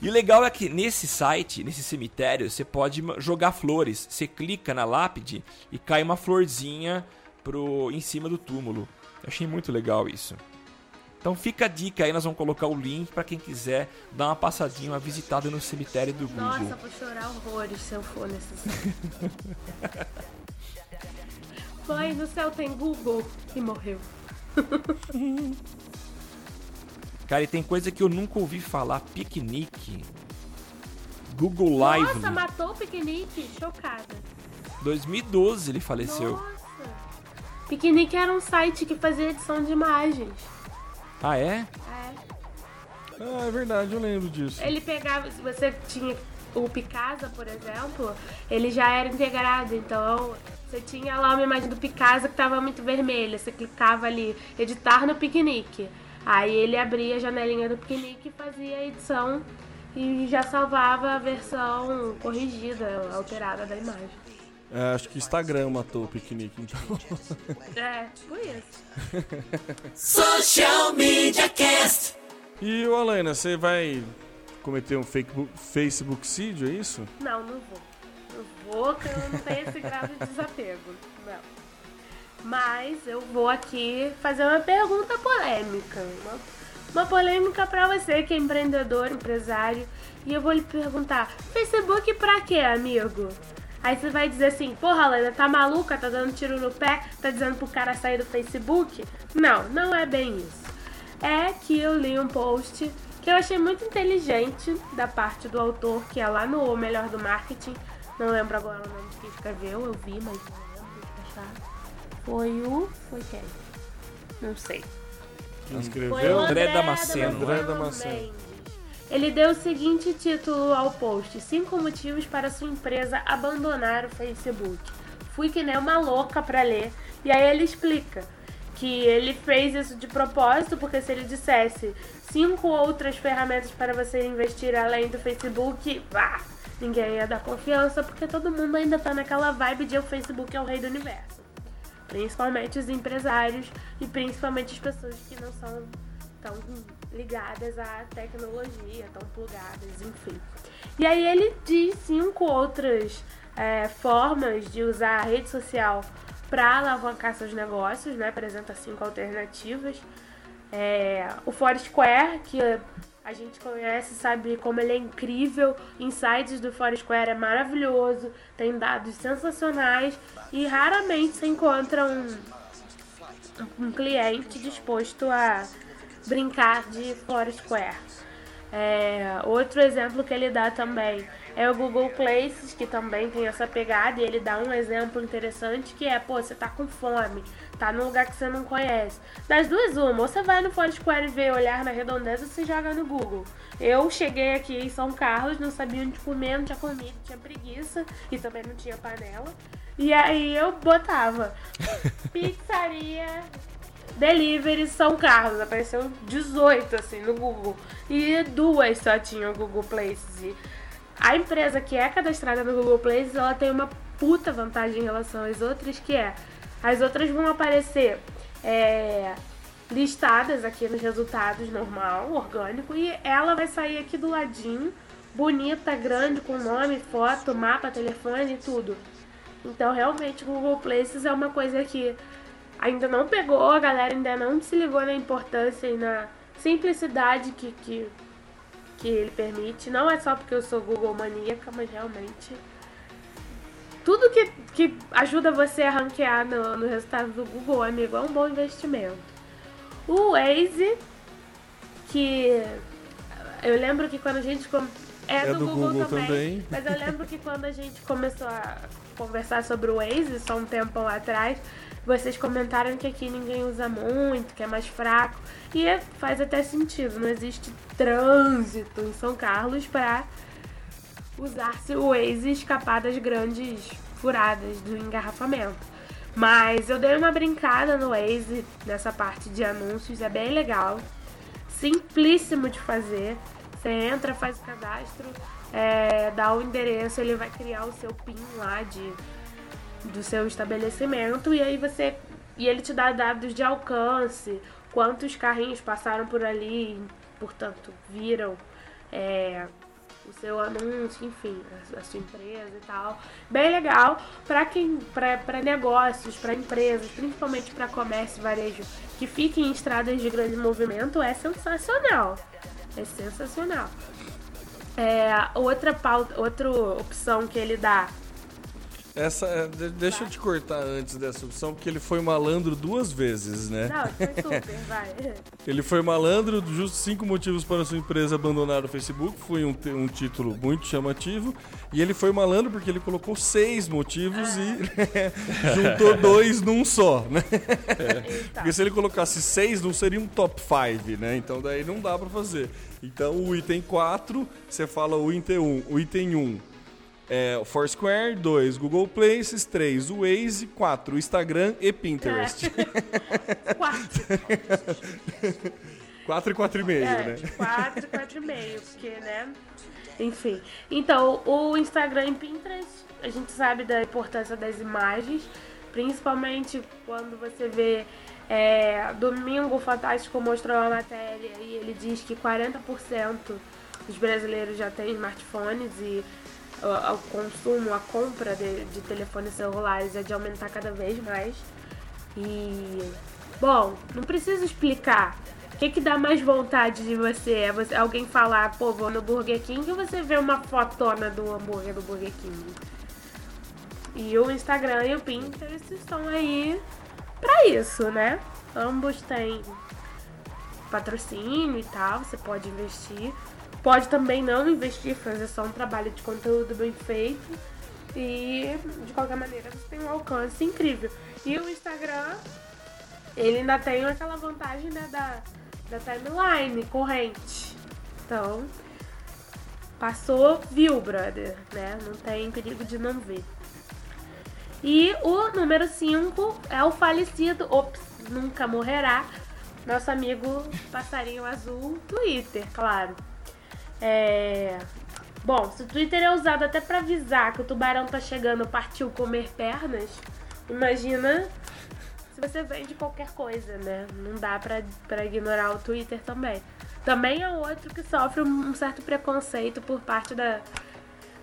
Speaker 6: E o legal é que nesse site, nesse cemitério, você pode jogar flores. Você clica na lápide e cai uma florzinha pro, em cima do túmulo. Eu achei muito legal isso. Então fica a dica aí, nós vamos colocar o link para quem quiser dar uma passadinha, uma visitada no cemitério do Google.
Speaker 7: Nossa, vou chorar horrores se eu for nesse. Mãe, no céu tem Google e morreu.
Speaker 6: Cara, e tem coisa que eu nunca ouvi falar, piquenique. Google Live.
Speaker 7: Nossa, matou o piquenique? Chocada.
Speaker 6: 2012 ele faleceu.
Speaker 7: Nossa. Piquenique era um site que fazia edição de imagens.
Speaker 6: Ah, é?
Speaker 7: É.
Speaker 5: Ah, é verdade, eu lembro disso.
Speaker 7: Ele pegava, se você tinha o Picasa, por exemplo, ele já era integrado, então você tinha lá uma imagem do Picasa que estava muito vermelha, você clicava ali, editar no piquenique. Aí ele abria a janelinha do piquenique e fazia a edição e já salvava a versão corrigida, alterada da imagem.
Speaker 5: É, acho que o Instagram matou o piquenique, então.
Speaker 7: É, tipo isso.
Speaker 2: Social Media Cast.
Speaker 5: E o Alana, você vai cometer um Facebook, Facebookcídio, é isso?
Speaker 7: Não, não vou. Não vou, que eu não tenho esse grau de desapego. Não. Mas eu vou aqui fazer uma pergunta polêmica. Uma, uma polêmica pra você que é empreendedor, empresário. E eu vou lhe perguntar: Facebook pra quê, amigo? Aí você vai dizer assim: porra, Lena, tá maluca? Tá dando tiro no pé? Tá dizendo pro cara sair do Facebook? Não, não é bem isso. É que eu li um post que eu achei muito inteligente da parte do autor, que é lá no O Melhor do Marketing. Não lembro agora o nome de quem escreveu, eu vi, mas não lembro achar. Foi o. Foi quem? Não sei.
Speaker 5: Quem
Speaker 7: Foi o
Speaker 5: escreveu?
Speaker 6: André Damasceno.
Speaker 5: André Damasceno.
Speaker 7: Ele deu o seguinte título ao post: Cinco motivos para sua empresa abandonar o Facebook. Fui que nem uma louca pra ler. E aí ele explica que ele fez isso de propósito, porque se ele dissesse cinco outras ferramentas para você investir além do Facebook, vá, ninguém ia dar confiança, porque todo mundo ainda tá naquela vibe de o Facebook é o rei do universo. Principalmente os empresários e principalmente as pessoas que não são tão ligadas à tecnologia, tão plugadas, enfim. E aí ele diz cinco outras é, formas de usar a rede social para alavancar seus negócios, né? Apresenta cinco alternativas. É, o Foursquare, que a gente conhece, sabe como ele é incrível. Insights do Foursquare é maravilhoso, tem dados sensacionais e raramente se encontra um, um cliente disposto a brincar de Foursquare. É, outro exemplo que ele dá também é o Google Places, que também tem essa pegada, e ele dá um exemplo interessante que é, pô, você tá com fome, tá num lugar que você não conhece. Das duas, uma, ou você vai no Foursquare e vê olhar na redondeza, ou você joga no Google. Eu cheguei aqui em São Carlos, não sabia onde comer, não tinha comida, tinha preguiça e também não tinha panela. E aí eu botava pizzaria Delivery São Carlos, apareceu 18 assim no Google. E duas só tinham Google Places. E a empresa que é cadastrada no Google Places, ela tem uma puta vantagem em relação às outras, que é as outras vão aparecer é, listadas aqui nos resultados normal, orgânico, e ela vai sair aqui do ladinho, bonita, grande, com nome, foto, mapa, telefone e tudo. Então realmente o Google Places é uma coisa que ainda não pegou, a galera ainda não se ligou na importância e na simplicidade que, que, que ele permite. Não é só porque eu sou Google maníaca, mas realmente. Tudo que, que ajuda você a ranquear no, no resultado do Google, amigo, é um bom investimento. O Waze, que eu lembro que quando a gente. com- É,
Speaker 5: É
Speaker 7: do,
Speaker 5: do
Speaker 7: Google,
Speaker 5: Google
Speaker 7: também,
Speaker 5: também.
Speaker 7: Mas eu lembro que quando a gente começou a conversar sobre o Waze, só um tempo atrás, vocês comentaram que aqui ninguém usa muito, que é mais fraco. E é- faz até sentido, não existe trânsito em São Carlos para usar-se o Waze e escapar das grandes furadas do engarrafamento. Mas eu dei uma brincada no Waze nessa parte de anúncios, é bem legal. Simplíssimo de fazer. Você entra, faz o cadastro, é, dá o endereço, ele vai criar o seu PIN lá de, do seu estabelecimento e aí você. E ele te dá dados de alcance, quantos carrinhos passaram por ali, portanto, viram. é, o seu anúncio, enfim, a, a sua empresa e tal. Bem legal para quem, para negócios, para empresas, principalmente para comércio e varejo que fiquem em estradas de grande movimento, é sensacional. É sensacional. É, outra pauta, outra opção que ele dá.
Speaker 5: Essa, é, de- deixa eu te cortar antes dessa opção, porque ele foi malandro duas vezes, né?
Speaker 7: Não, foi super, vai.
Speaker 5: Ele foi malandro, justo cinco motivos para sua empresa abandonar o Facebook. Foi um, um título muito chamativo. E ele foi malandro porque ele colocou seis motivos e juntou dois num só, né? Porque se ele colocasse seis, não seria um top five, né? Então daí não dá pra fazer. Então o item 4, você fala o item 1. O item 1 é o Foursquare, 2 Google Places, 3 o Waze, 4 o Instagram e Pinterest.
Speaker 7: Quatro.
Speaker 5: 4 e 4,5,
Speaker 7: É,
Speaker 5: né?
Speaker 7: 4, 4,5, porque, né? Enfim. Então, o Instagram e Pinterest, a gente sabe da importância das imagens, principalmente quando você vê. É, domingo o Fantástico mostrou uma matéria e ele diz que 40% dos brasileiros já têm smartphones e o, consumo, a compra de, de telefones celulares é de aumentar cada vez mais. E bom, não preciso explicar. O que, que dá mais vontade de você? É você alguém falar, pô, vou no Burger King ou você vê uma fotona do hambúrguer do Burger King? E o Instagram e o Pinterest estão aí pra isso, né? Ambos têm patrocínio e tal, você pode investir. Pode também não investir, fazer só um trabalho de conteúdo bem feito. E de qualquer maneira você tem um alcance incrível. E o Instagram, ele ainda tem aquela vantagem né, da, da timeline corrente. Então, passou, viu, brother, né? Não tem perigo de não ver. E o número 5 é o falecido, ops, nunca morrerá, nosso amigo passarinho azul, Twitter, claro. É... Bom, se o Twitter é usado até pra avisar que o tubarão tá chegando, partiu comer pernas, imagina se você vende qualquer coisa, né? Não dá pra ignorar o Twitter também. Também é outro que sofre um certo preconceito por parte da,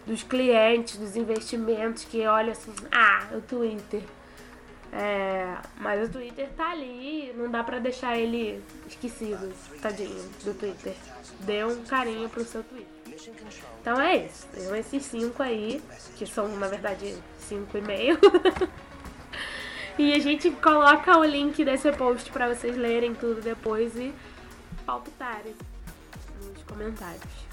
Speaker 7: dos clientes, dos investimentos, que olha assim, ah, o Twitter. É, mas o Twitter tá ali, não dá pra deixar ele esquecido, tadinho, do Twitter. Dê um carinho pro seu Twitter. Então é isso. Tem esses cinco aí, que são na verdade cinco e meio. e a gente coloca o link desse post pra vocês lerem tudo depois e palpitarem nos comentários.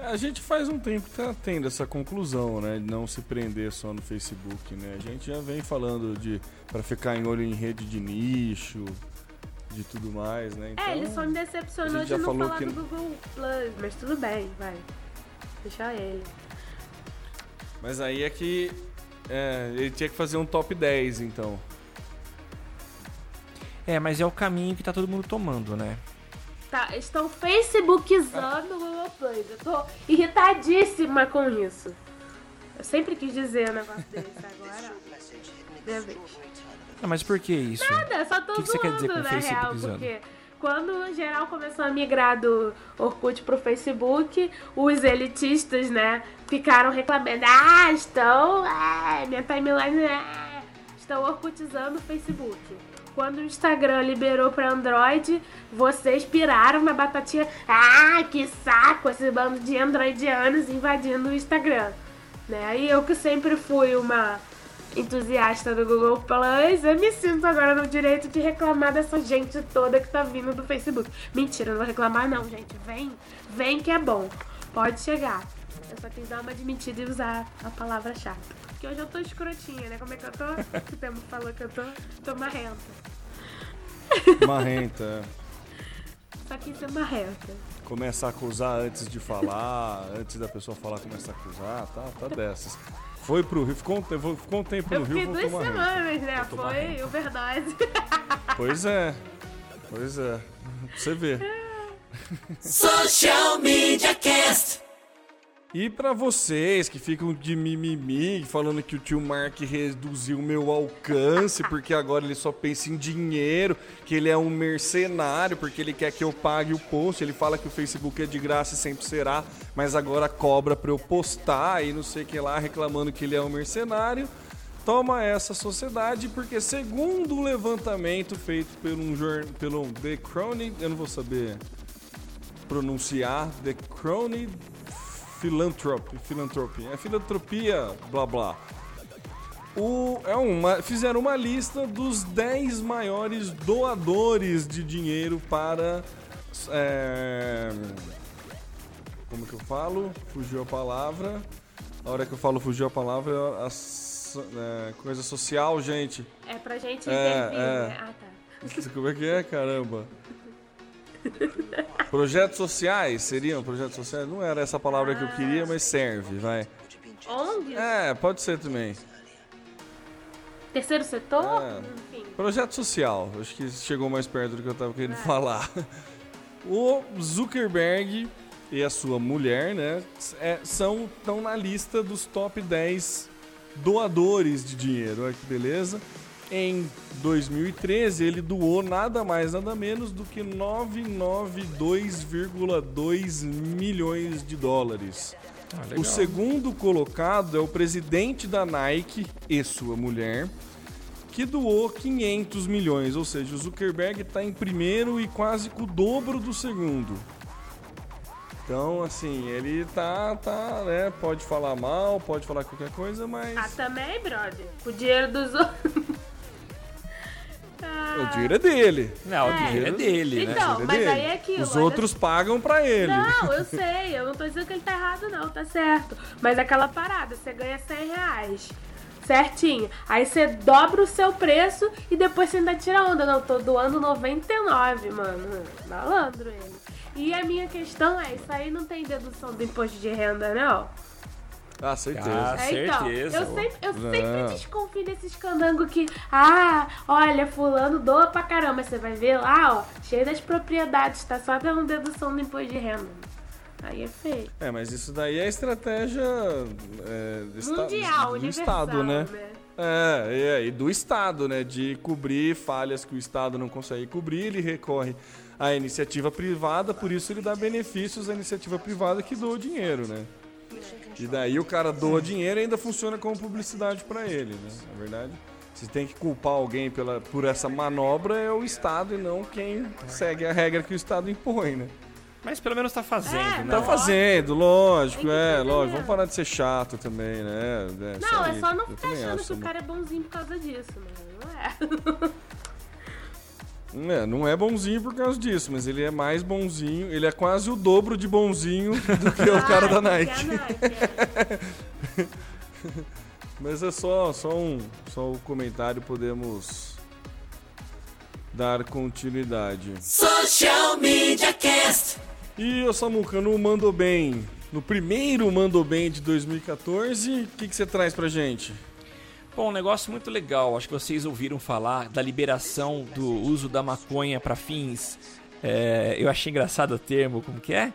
Speaker 5: A gente faz um tempo que tá tendo essa conclusão, né? De não se prender só no Facebook, né? A gente já vem falando de para ficar em olho em rede de nicho, de tudo mais, né? Então,
Speaker 7: é, ele só me decepcionou de
Speaker 5: já
Speaker 7: não
Speaker 5: falou
Speaker 7: falar
Speaker 5: que-
Speaker 7: do Google Plus, mas tudo bem, vai. Deixa ele.
Speaker 5: Mas aí é que é, ele tinha que fazer um top 10, então.
Speaker 6: É, mas é o caminho que tá todo mundo tomando, né?
Speaker 7: Tá, estão facebookizando o Google Plus. Eu tô irritadíssima com isso. Eu sempre quis dizer um negócio desse agora. Minha vez.
Speaker 3: of
Speaker 6: Ah, mas por que isso?
Speaker 7: Nada, só tô
Speaker 6: que que
Speaker 7: zoando,
Speaker 6: com
Speaker 7: na real, porque quando geral começou a migrar do Orkut pro Facebook, os elitistas, né, ficaram reclamando, ah, estão, ah, minha timeline, ah, estão orkutizando o Facebook. Quando o Instagram liberou para Android, vocês piraram na batatinha, ah, que saco, esse bando de androidianos invadindo o Instagram. Né? Aí eu que sempre fui uma entusiasta do Google Plus, eu me sinto agora no direito de reclamar dessa gente toda que tá vindo do Facebook. Mentira, não vou reclamar não, gente. Vem, vem que é bom. Pode chegar. Eu só quis dar uma admitida e usar a palavra chata. Porque hoje eu tô escrotinha, né? Como é que eu tô? O Temo falou que eu tô, tô marrenta.
Speaker 5: Marrenta. é.
Speaker 7: Só quis ser marrenta.
Speaker 5: Começa a acusar antes de falar, antes da pessoa falar, começa a acusar, tá, tá dessas. Foi pro Rio, ficou um, tempo- ficou um tempo
Speaker 7: Eu
Speaker 5: no Rio,
Speaker 7: duas
Speaker 5: voltou marrenta.
Speaker 7: semanas, né? Foi overdose.
Speaker 5: Pois é, pois é. Pra você ver.
Speaker 2: Social Media Cast.
Speaker 5: E pra vocês que ficam de mimimi, falando que o tio Mark reduziu meu alcance, porque agora ele só pensa em dinheiro, que ele é um mercenário, porque ele quer que eu pague o post, ele fala que o Facebook é de graça e sempre será, mas agora cobra pra eu postar e não sei o que lá, reclamando que ele é um mercenário. Toma essa sociedade, porque segundo um levantamento feito pelo, um pelo The Chronic, eu não vou saber pronunciar, The Chronic Philanthropy, Philanthropy, é filantropia, blá blá. O, é uma, fizeram uma lista dos 10 maiores doadores de dinheiro para. é, como que eu falo? Fugiu a palavra. A hora que eu falo fugiu a palavra é a so- é, coisa social, gente.
Speaker 7: É pra gente
Speaker 5: É,
Speaker 7: intervir,
Speaker 5: é.
Speaker 7: né? Ah, tá.
Speaker 5: Como é que é, caramba? Projetos sociais seriam projetos sociais? Não era essa palavra que eu queria, mas serve, vai.
Speaker 7: ONG?
Speaker 5: É, pode ser também.
Speaker 7: Terceiro setor?
Speaker 5: É.
Speaker 7: Enfim.
Speaker 5: Projeto social, acho que chegou mais perto do que eu tava querendo falar. O Zuckerberg e a sua mulher, né, é, são estão na lista dos top 10 doadores de dinheiro. Olha que beleza. Em 2013, ele doou nada mais, nada menos do que 992,2 milhões de dólares. O segundo colocado é o presidente da Nike e sua mulher, que doou 500 milhões, ou seja, o Zuckerberg está em primeiro e quase com o dobro do segundo. Então, assim, ele tá, tá, né, pode falar mal, pode falar qualquer coisa, mas
Speaker 7: Ah, também, brother. O dinheiro dos outros.
Speaker 5: O dinheiro é dele.
Speaker 6: Não, o
Speaker 7: É.
Speaker 6: dinheiro é dele, né?
Speaker 7: Então,
Speaker 5: O dinheiro é
Speaker 7: mas
Speaker 5: dele.
Speaker 7: aí é aquilo.
Speaker 5: Os outros pagam pra ele.
Speaker 7: Não, eu sei, eu não tô dizendo que ele tá errado, não, tá certo. Mas aquela parada, você ganha 100 reais. Certinho. Aí você dobra o seu preço e depois você ainda tira onda. Não, tô doando 99, mano. Malandro ele. E a minha questão é, isso aí não tem dedução do imposto de renda, não?
Speaker 5: Ah, certeza.
Speaker 6: Ah,
Speaker 7: É, então,
Speaker 6: certeza.
Speaker 7: eu sempre, eu
Speaker 5: Não.
Speaker 7: sempre desconfio desses candangos que, ah, olha, fulano doa pra caramba. Você vai ver lá, ó, cheio das propriedades, tá só dando dedução do imposto de renda. Aí é feio.
Speaker 5: É, mas isso daí é estratégia é,
Speaker 7: Mundial,
Speaker 5: do Estado, né?
Speaker 7: né?
Speaker 5: É, é, e do Estado, né? De cobrir falhas que o Estado não consegue cobrir, ele recorre à iniciativa privada, por isso ele dá benefícios à iniciativa privada que doa o dinheiro, né? E daí o cara doa dinheiro e ainda funciona como publicidade pra ele, né? Na verdade, se tem que culpar alguém pela, por essa manobra é o Estado e não quem segue a regra que o Estado impõe, né?
Speaker 6: Mas pelo menos tá fazendo,
Speaker 7: É,
Speaker 6: né?
Speaker 5: Tá fazendo, lógico, é, lógico. Vamos parar de ser chato também, né? É,
Speaker 7: Não, é só não ficar achando que o
Speaker 5: né?
Speaker 7: cara é bonzinho por causa disso, mano. Não é.
Speaker 5: É, não é bonzinho por causa disso, mas ele é mais bonzinho, ele é quase o dobro de bonzinho do que o cara da
Speaker 7: Ah,
Speaker 5: Nike.
Speaker 7: que é a Nike, é.
Speaker 5: Mas é só, só um só o comentário, podemos dar continuidade.
Speaker 2: Social Media Cast.
Speaker 5: E o Samuca, no Mandou Bem, no primeiro Mandou Bem de 2014, o que, que você traz pra gente?
Speaker 6: Bom, um negócio muito legal. Acho que vocês ouviram falar da liberação do uso da maconha para fins. é, eu achei engraçado o termo, como que é?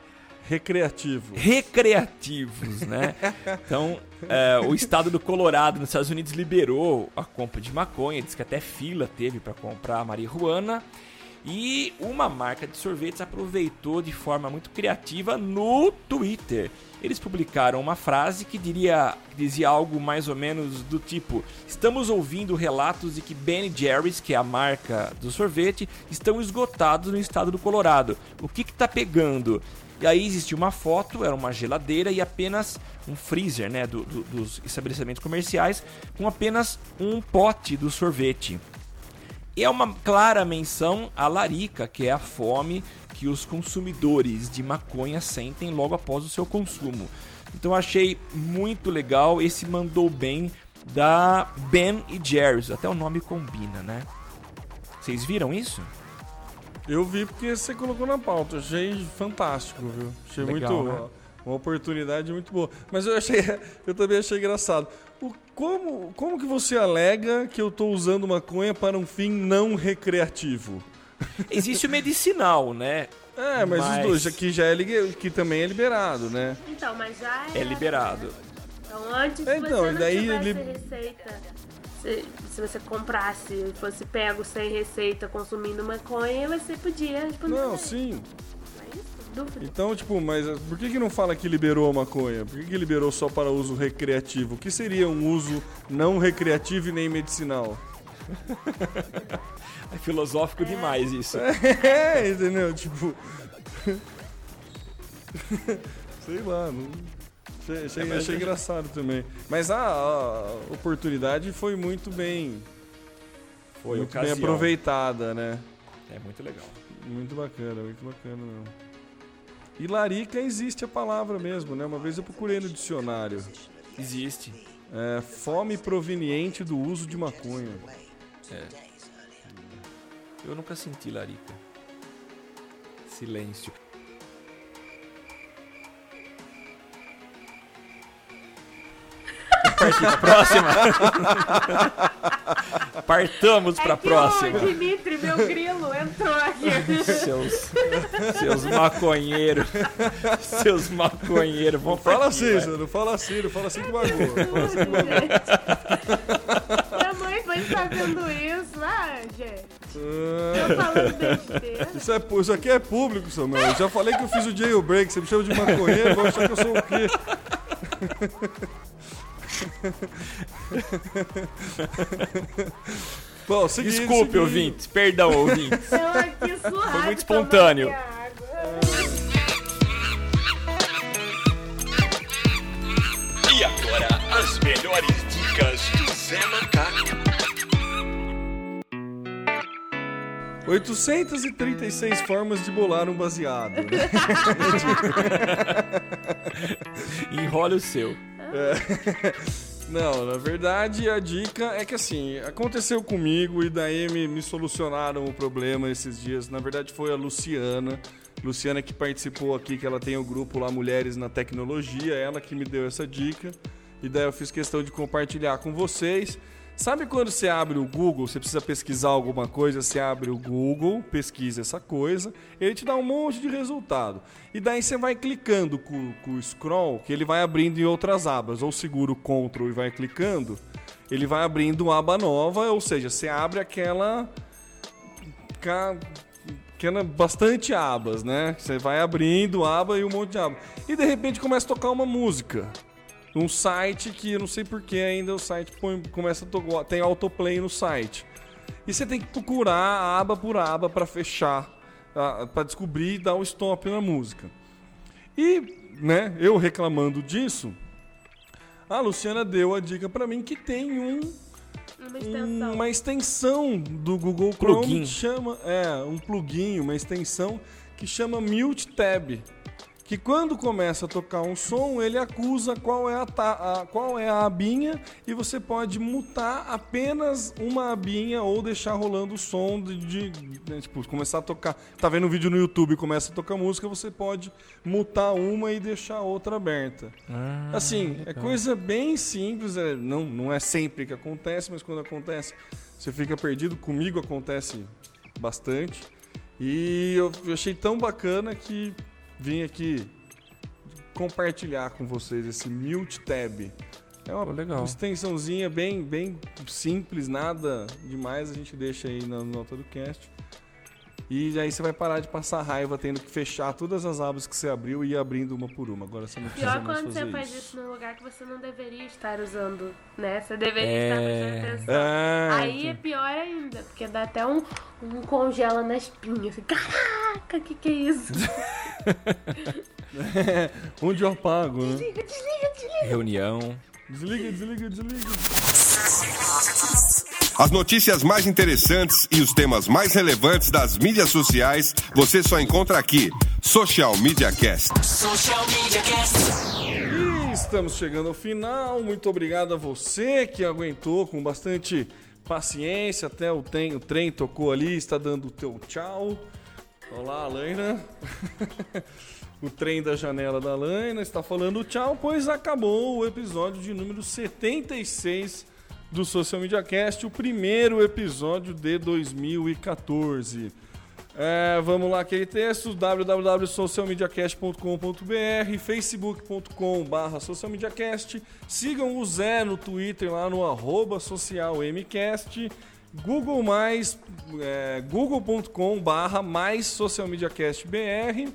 Speaker 5: Recreativo.
Speaker 6: recreativos, né? Então, é, o estado do Colorado, nos Estados Unidos, liberou a compra de maconha, diz que até fila teve para comprar a marihuana. E uma marca de sorvetes aproveitou de forma muito criativa no Twitter. Eles publicaram uma frase que diria, que dizia algo mais ou menos do tipo: Estamos ouvindo relatos de que Ben Jerry's, que é a marca do sorvete, estão esgotados no estado do Colorado. O que está pegando? E aí existia uma foto, era uma geladeira e apenas um freezer, né, do- do- dos estabelecimentos comerciais, com apenas um pote do sorvete. E é uma clara menção à larica, que é a fome que os consumidores de maconha sentem logo após o seu consumo. Então eu achei muito legal esse mandou bem da Ben e Jerry's, até o nome combina, né? Vocês viram isso?
Speaker 5: Eu vi porque você colocou na pauta, achei fantástico, viu? Achei
Speaker 6: Legal,
Speaker 5: muito.
Speaker 6: né?
Speaker 5: Uma oportunidade muito boa. Mas eu achei. Eu também achei engraçado. Como, como que você alega que eu tô usando maconha para um fim não recreativo?
Speaker 6: Existe o medicinal, né?
Speaker 5: É, mas,
Speaker 6: Mas-
Speaker 5: os dois aqui já é que também é liberado, né?
Speaker 7: Então, mas já
Speaker 6: É liberado.
Speaker 7: Então, antes,
Speaker 5: É,
Speaker 7: se
Speaker 5: então,
Speaker 7: você não
Speaker 5: daí
Speaker 7: tivesse
Speaker 5: ele-
Speaker 7: receita, se, se você comprasse fosse pego sem receita consumindo maconha, você podia responder.
Speaker 5: Não, sim.
Speaker 7: É? Dúvida.
Speaker 5: Então, tipo, mas por que, que não fala que liberou a maconha? Por que, que liberou só para uso recreativo? O que seria um uso não recreativo e nem medicinal?
Speaker 6: É filosófico demais isso.
Speaker 5: É, entendeu? Tipo. Sei lá, não... achei, achei-
Speaker 6: mas-
Speaker 5: achei engraçado também. Mas a, a oportunidade foi muito bem,
Speaker 6: Foi
Speaker 5: muito bem aproveitada, né?
Speaker 6: É muito legal.
Speaker 5: Muito bacana, muito bacana mesmo. E larica existe a palavra mesmo, né? Uma vez eu procurei no dicionário.
Speaker 6: Existe.
Speaker 5: É, fome proveniente do uso de maconha.
Speaker 6: Eu nunca senti larica. Silêncio. Partir próxima. Partamos pra
Speaker 7: é que
Speaker 6: próxima.
Speaker 7: o Dimitri, meu grilo, entrou aqui.
Speaker 6: Seus, maconheiros. Seus maconheiros. Vão
Speaker 5: Fala
Speaker 6: partir,
Speaker 5: assim, não fala assim, não fala assim que magoa. Fala assim que.
Speaker 7: Minha mãe foi estar vendo isso. Ah, gente. Eu falando besteira.
Speaker 5: Isso, é, isso aqui é público, Samuel. Eu já falei que eu fiz o jailbreak. Você me chama de maconheiro, vai achar que eu sou o quê? Bom, seguinte,
Speaker 6: Desculpe,
Speaker 5: seguinte.
Speaker 6: ouvintes. Perdão, ouvintes.
Speaker 7: Eu aqui suado.
Speaker 6: Foi muito espontâneo.
Speaker 1: E agora, as melhores dicas do Zé Macaco.
Speaker 5: 836 formas de bolar um baseado. né?
Speaker 6: Enrole o seu.
Speaker 5: Não, na verdade a dica é que assim, aconteceu comigo e daí me, me solucionaram o problema esses dias. Na verdade foi a Luciana. Luciana que participou aqui, que ela tem o grupo lá Mulheres na Tecnologia, ela que me deu essa dica. E daí eu fiz questão de compartilhar com vocês. Sabe quando você abre o Google, você precisa pesquisar alguma coisa, você abre o Google, pesquisa essa coisa, ele te dá um monte de resultado. E daí você vai clicando com, com o scroll, que ele vai abrindo em outras abas. Ou segura o Ctrl e vai clicando, ele vai abrindo uma aba nova, ou seja, você abre aquela. Aquela bastante abas, né? Você vai abrindo aba e um monte de aba. E de repente começa a tocar uma música um site que eu não sei porquê ainda o site põe- começa a tocar, tem autoplay no site. E você tem que procurar aba por aba para fechar, para descobrir e dar o stop na música. E, né, eu reclamando disso, a Luciana deu a dica para mim que tem um
Speaker 7: Uma extensão.
Speaker 5: uma extensão do Google Chrome
Speaker 6: Plugin.
Speaker 5: que chama é um plugin, uma extensão que chama Mute Tab. Que quando começa a tocar um som, ele acusa qual é a, ta- a- qual é a abinha e você pode mutar apenas uma abinha ou deixar rolando o som de, de- né, tipo, começar a tocar. Tá vendo um vídeo no YouTube e começa a tocar música, você pode mutar uma e deixar a outra aberta. assim, é coisa bem simples, é, não, não é sempre que acontece, mas quando acontece, você fica perdido. Comigo acontece bastante. E eu eu achei tão bacana que vim aqui compartilhar com vocês esse Mute Tab. É uma
Speaker 6: legal.
Speaker 5: extensãozinha bem, bem simples, nada demais. A gente deixa aí na nota do cast. E aí você vai parar de passar raiva tendo que fechar todas as abas que você abriu e ir abrindo uma por uma. Agora você não precisa
Speaker 7: Pior
Speaker 5: mais
Speaker 7: quando
Speaker 5: fazer
Speaker 7: você faz
Speaker 5: isso.
Speaker 7: num lugar que você não deveria estar usando, né? Você deveria
Speaker 6: É.
Speaker 7: estar prestando atenção.
Speaker 5: É,
Speaker 7: Aí é pior ainda, porque dá até um, um congela na espinha. Assim, Caraca, que que é isso?
Speaker 5: onde eu apago, né?
Speaker 7: Desliga, desliga, desliga.
Speaker 6: Reunião.
Speaker 5: Desliga, desliga, desliga.
Speaker 8: As notícias mais interessantes e os temas mais relevantes das mídias sociais você só encontra aqui. Social Media Cast.
Speaker 2: Social Media Cast.
Speaker 5: E estamos chegando ao final. Muito obrigado a você que aguentou com bastante paciência até o trem, o trem tocou ali, está dando o teu tchau. Olá, Alaina. o trem da janela da Alaina está falando tchau, pois acabou o episódio de número 76 do Social Media Cast, o primeiro episódio de 2014. É, vamos lá, aquele texto, www.socialmediacast.com.br, facebook.com.br socialmediacast, sigam o Zé no Twitter, lá no arroba Google+, é, google.com barra mais socialmediacastbr,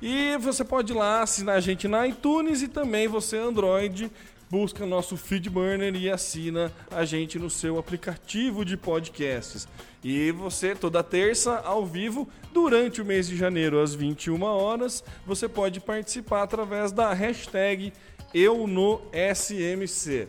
Speaker 5: e você pode ir lá assinar a gente na iTunes e também você Android busca nosso Feedburner e assina a gente no seu aplicativo de podcasts. E você toda terça ao vivo durante o mês de janeiro às 21 horas, você pode participar através da hashtag eu no SMC.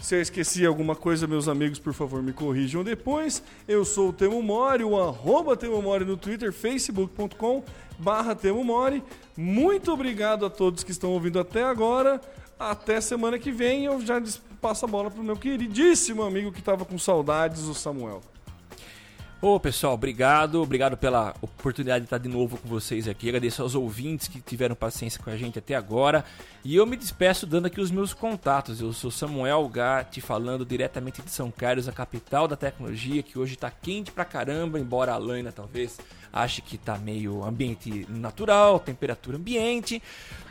Speaker 5: Se eu esqueci alguma coisa, meus amigos, por favor, me corrijam depois. Eu sou o Temo Mori, o arroba Temo Mori no Twitter, facebook.com barra Temo Mori. Muito obrigado a todos que estão ouvindo até agora. Até semana que vem eu já passo a bola pro meu queridíssimo amigo que estava com saudades, o Samuel.
Speaker 6: Ô pessoal, obrigado, obrigado pela oportunidade de estar de novo com vocês aqui. Agradeço aos ouvintes que tiveram paciência com a gente até agora. E eu me despeço dando aqui os meus contatos. Eu sou Samuel Gatti, falando diretamente de São Carlos, a capital da tecnologia, que hoje tá quente pra caramba, embora a Laina talvez ache que tá meio ambiente natural, temperatura ambiente.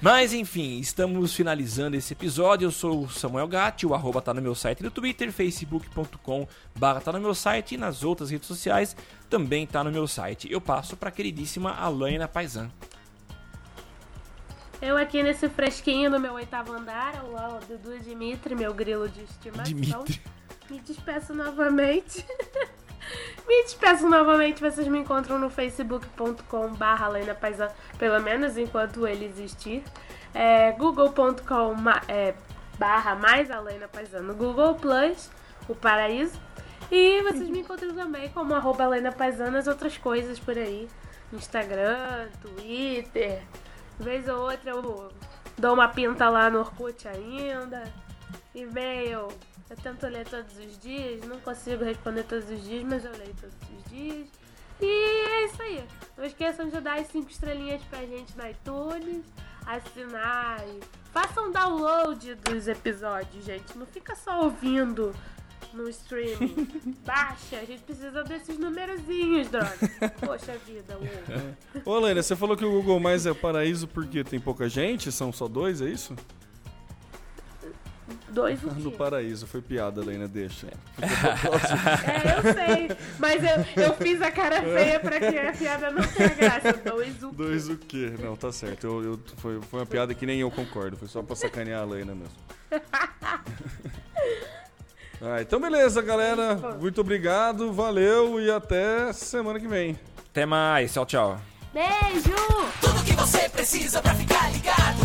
Speaker 6: Mas enfim, estamos finalizando esse episódio. Eu sou o Samuel Gatti, o arroba tá no meu site no Twitter, facebook.com barra tá no meu site e nas outras redes sociais também tá no meu site. Eu passo pra queridíssima Alaina Paisan.
Speaker 7: Eu aqui nesse fresquinho no meu oitavo andar, ao lado do Dudu Dimitri, meu grilo de estimação.
Speaker 6: Dimitri.
Speaker 7: Me despeço novamente. me despeço novamente. Vocês me encontram no facebook.com barra pelo menos enquanto ele existir. É, google.com é, barra mais Alena Paisan no Google Plus, o paraíso. E vocês me encontram também como arroba Helena Paisan nas outras coisas por aí. Instagram, Twitter. Vez ou outra eu dou uma pinta lá no Orkut ainda. E-mail. Eu tento ler todos os dias. Não consigo responder todos os dias, mas eu leio todos os dias. E é isso aí. Não esqueçam de dar as 5 estrelinhas pra gente no iTunes. Assinar e façam download dos episódios, gente. Não fica só ouvindo no streaming. Baixa, a gente precisa desses numerozinhos, droga. Poxa vida, ô.
Speaker 5: Ô, Helena, você falou que o Google Mais é paraíso porque tem pouca gente? São só dois, é isso?
Speaker 7: Dois o
Speaker 5: No paraíso, foi piada, Helena, deixa.
Speaker 7: É, eu sei. Mas eu, eu fiz a cara feia pra que a piada não tenha graça. Dois o quê?
Speaker 5: Dois o quê? Não, tá certo. Eu, eu- foi, foi uma piada que nem eu concordo. Foi só pra sacanear a Helena mesmo. Ah, então beleza, galera. Muito obrigado, valeu e até semana que vem.
Speaker 6: Até mais, tchau, tchau.
Speaker 7: Beijo!
Speaker 2: Tudo que você precisa pra ficar ligado.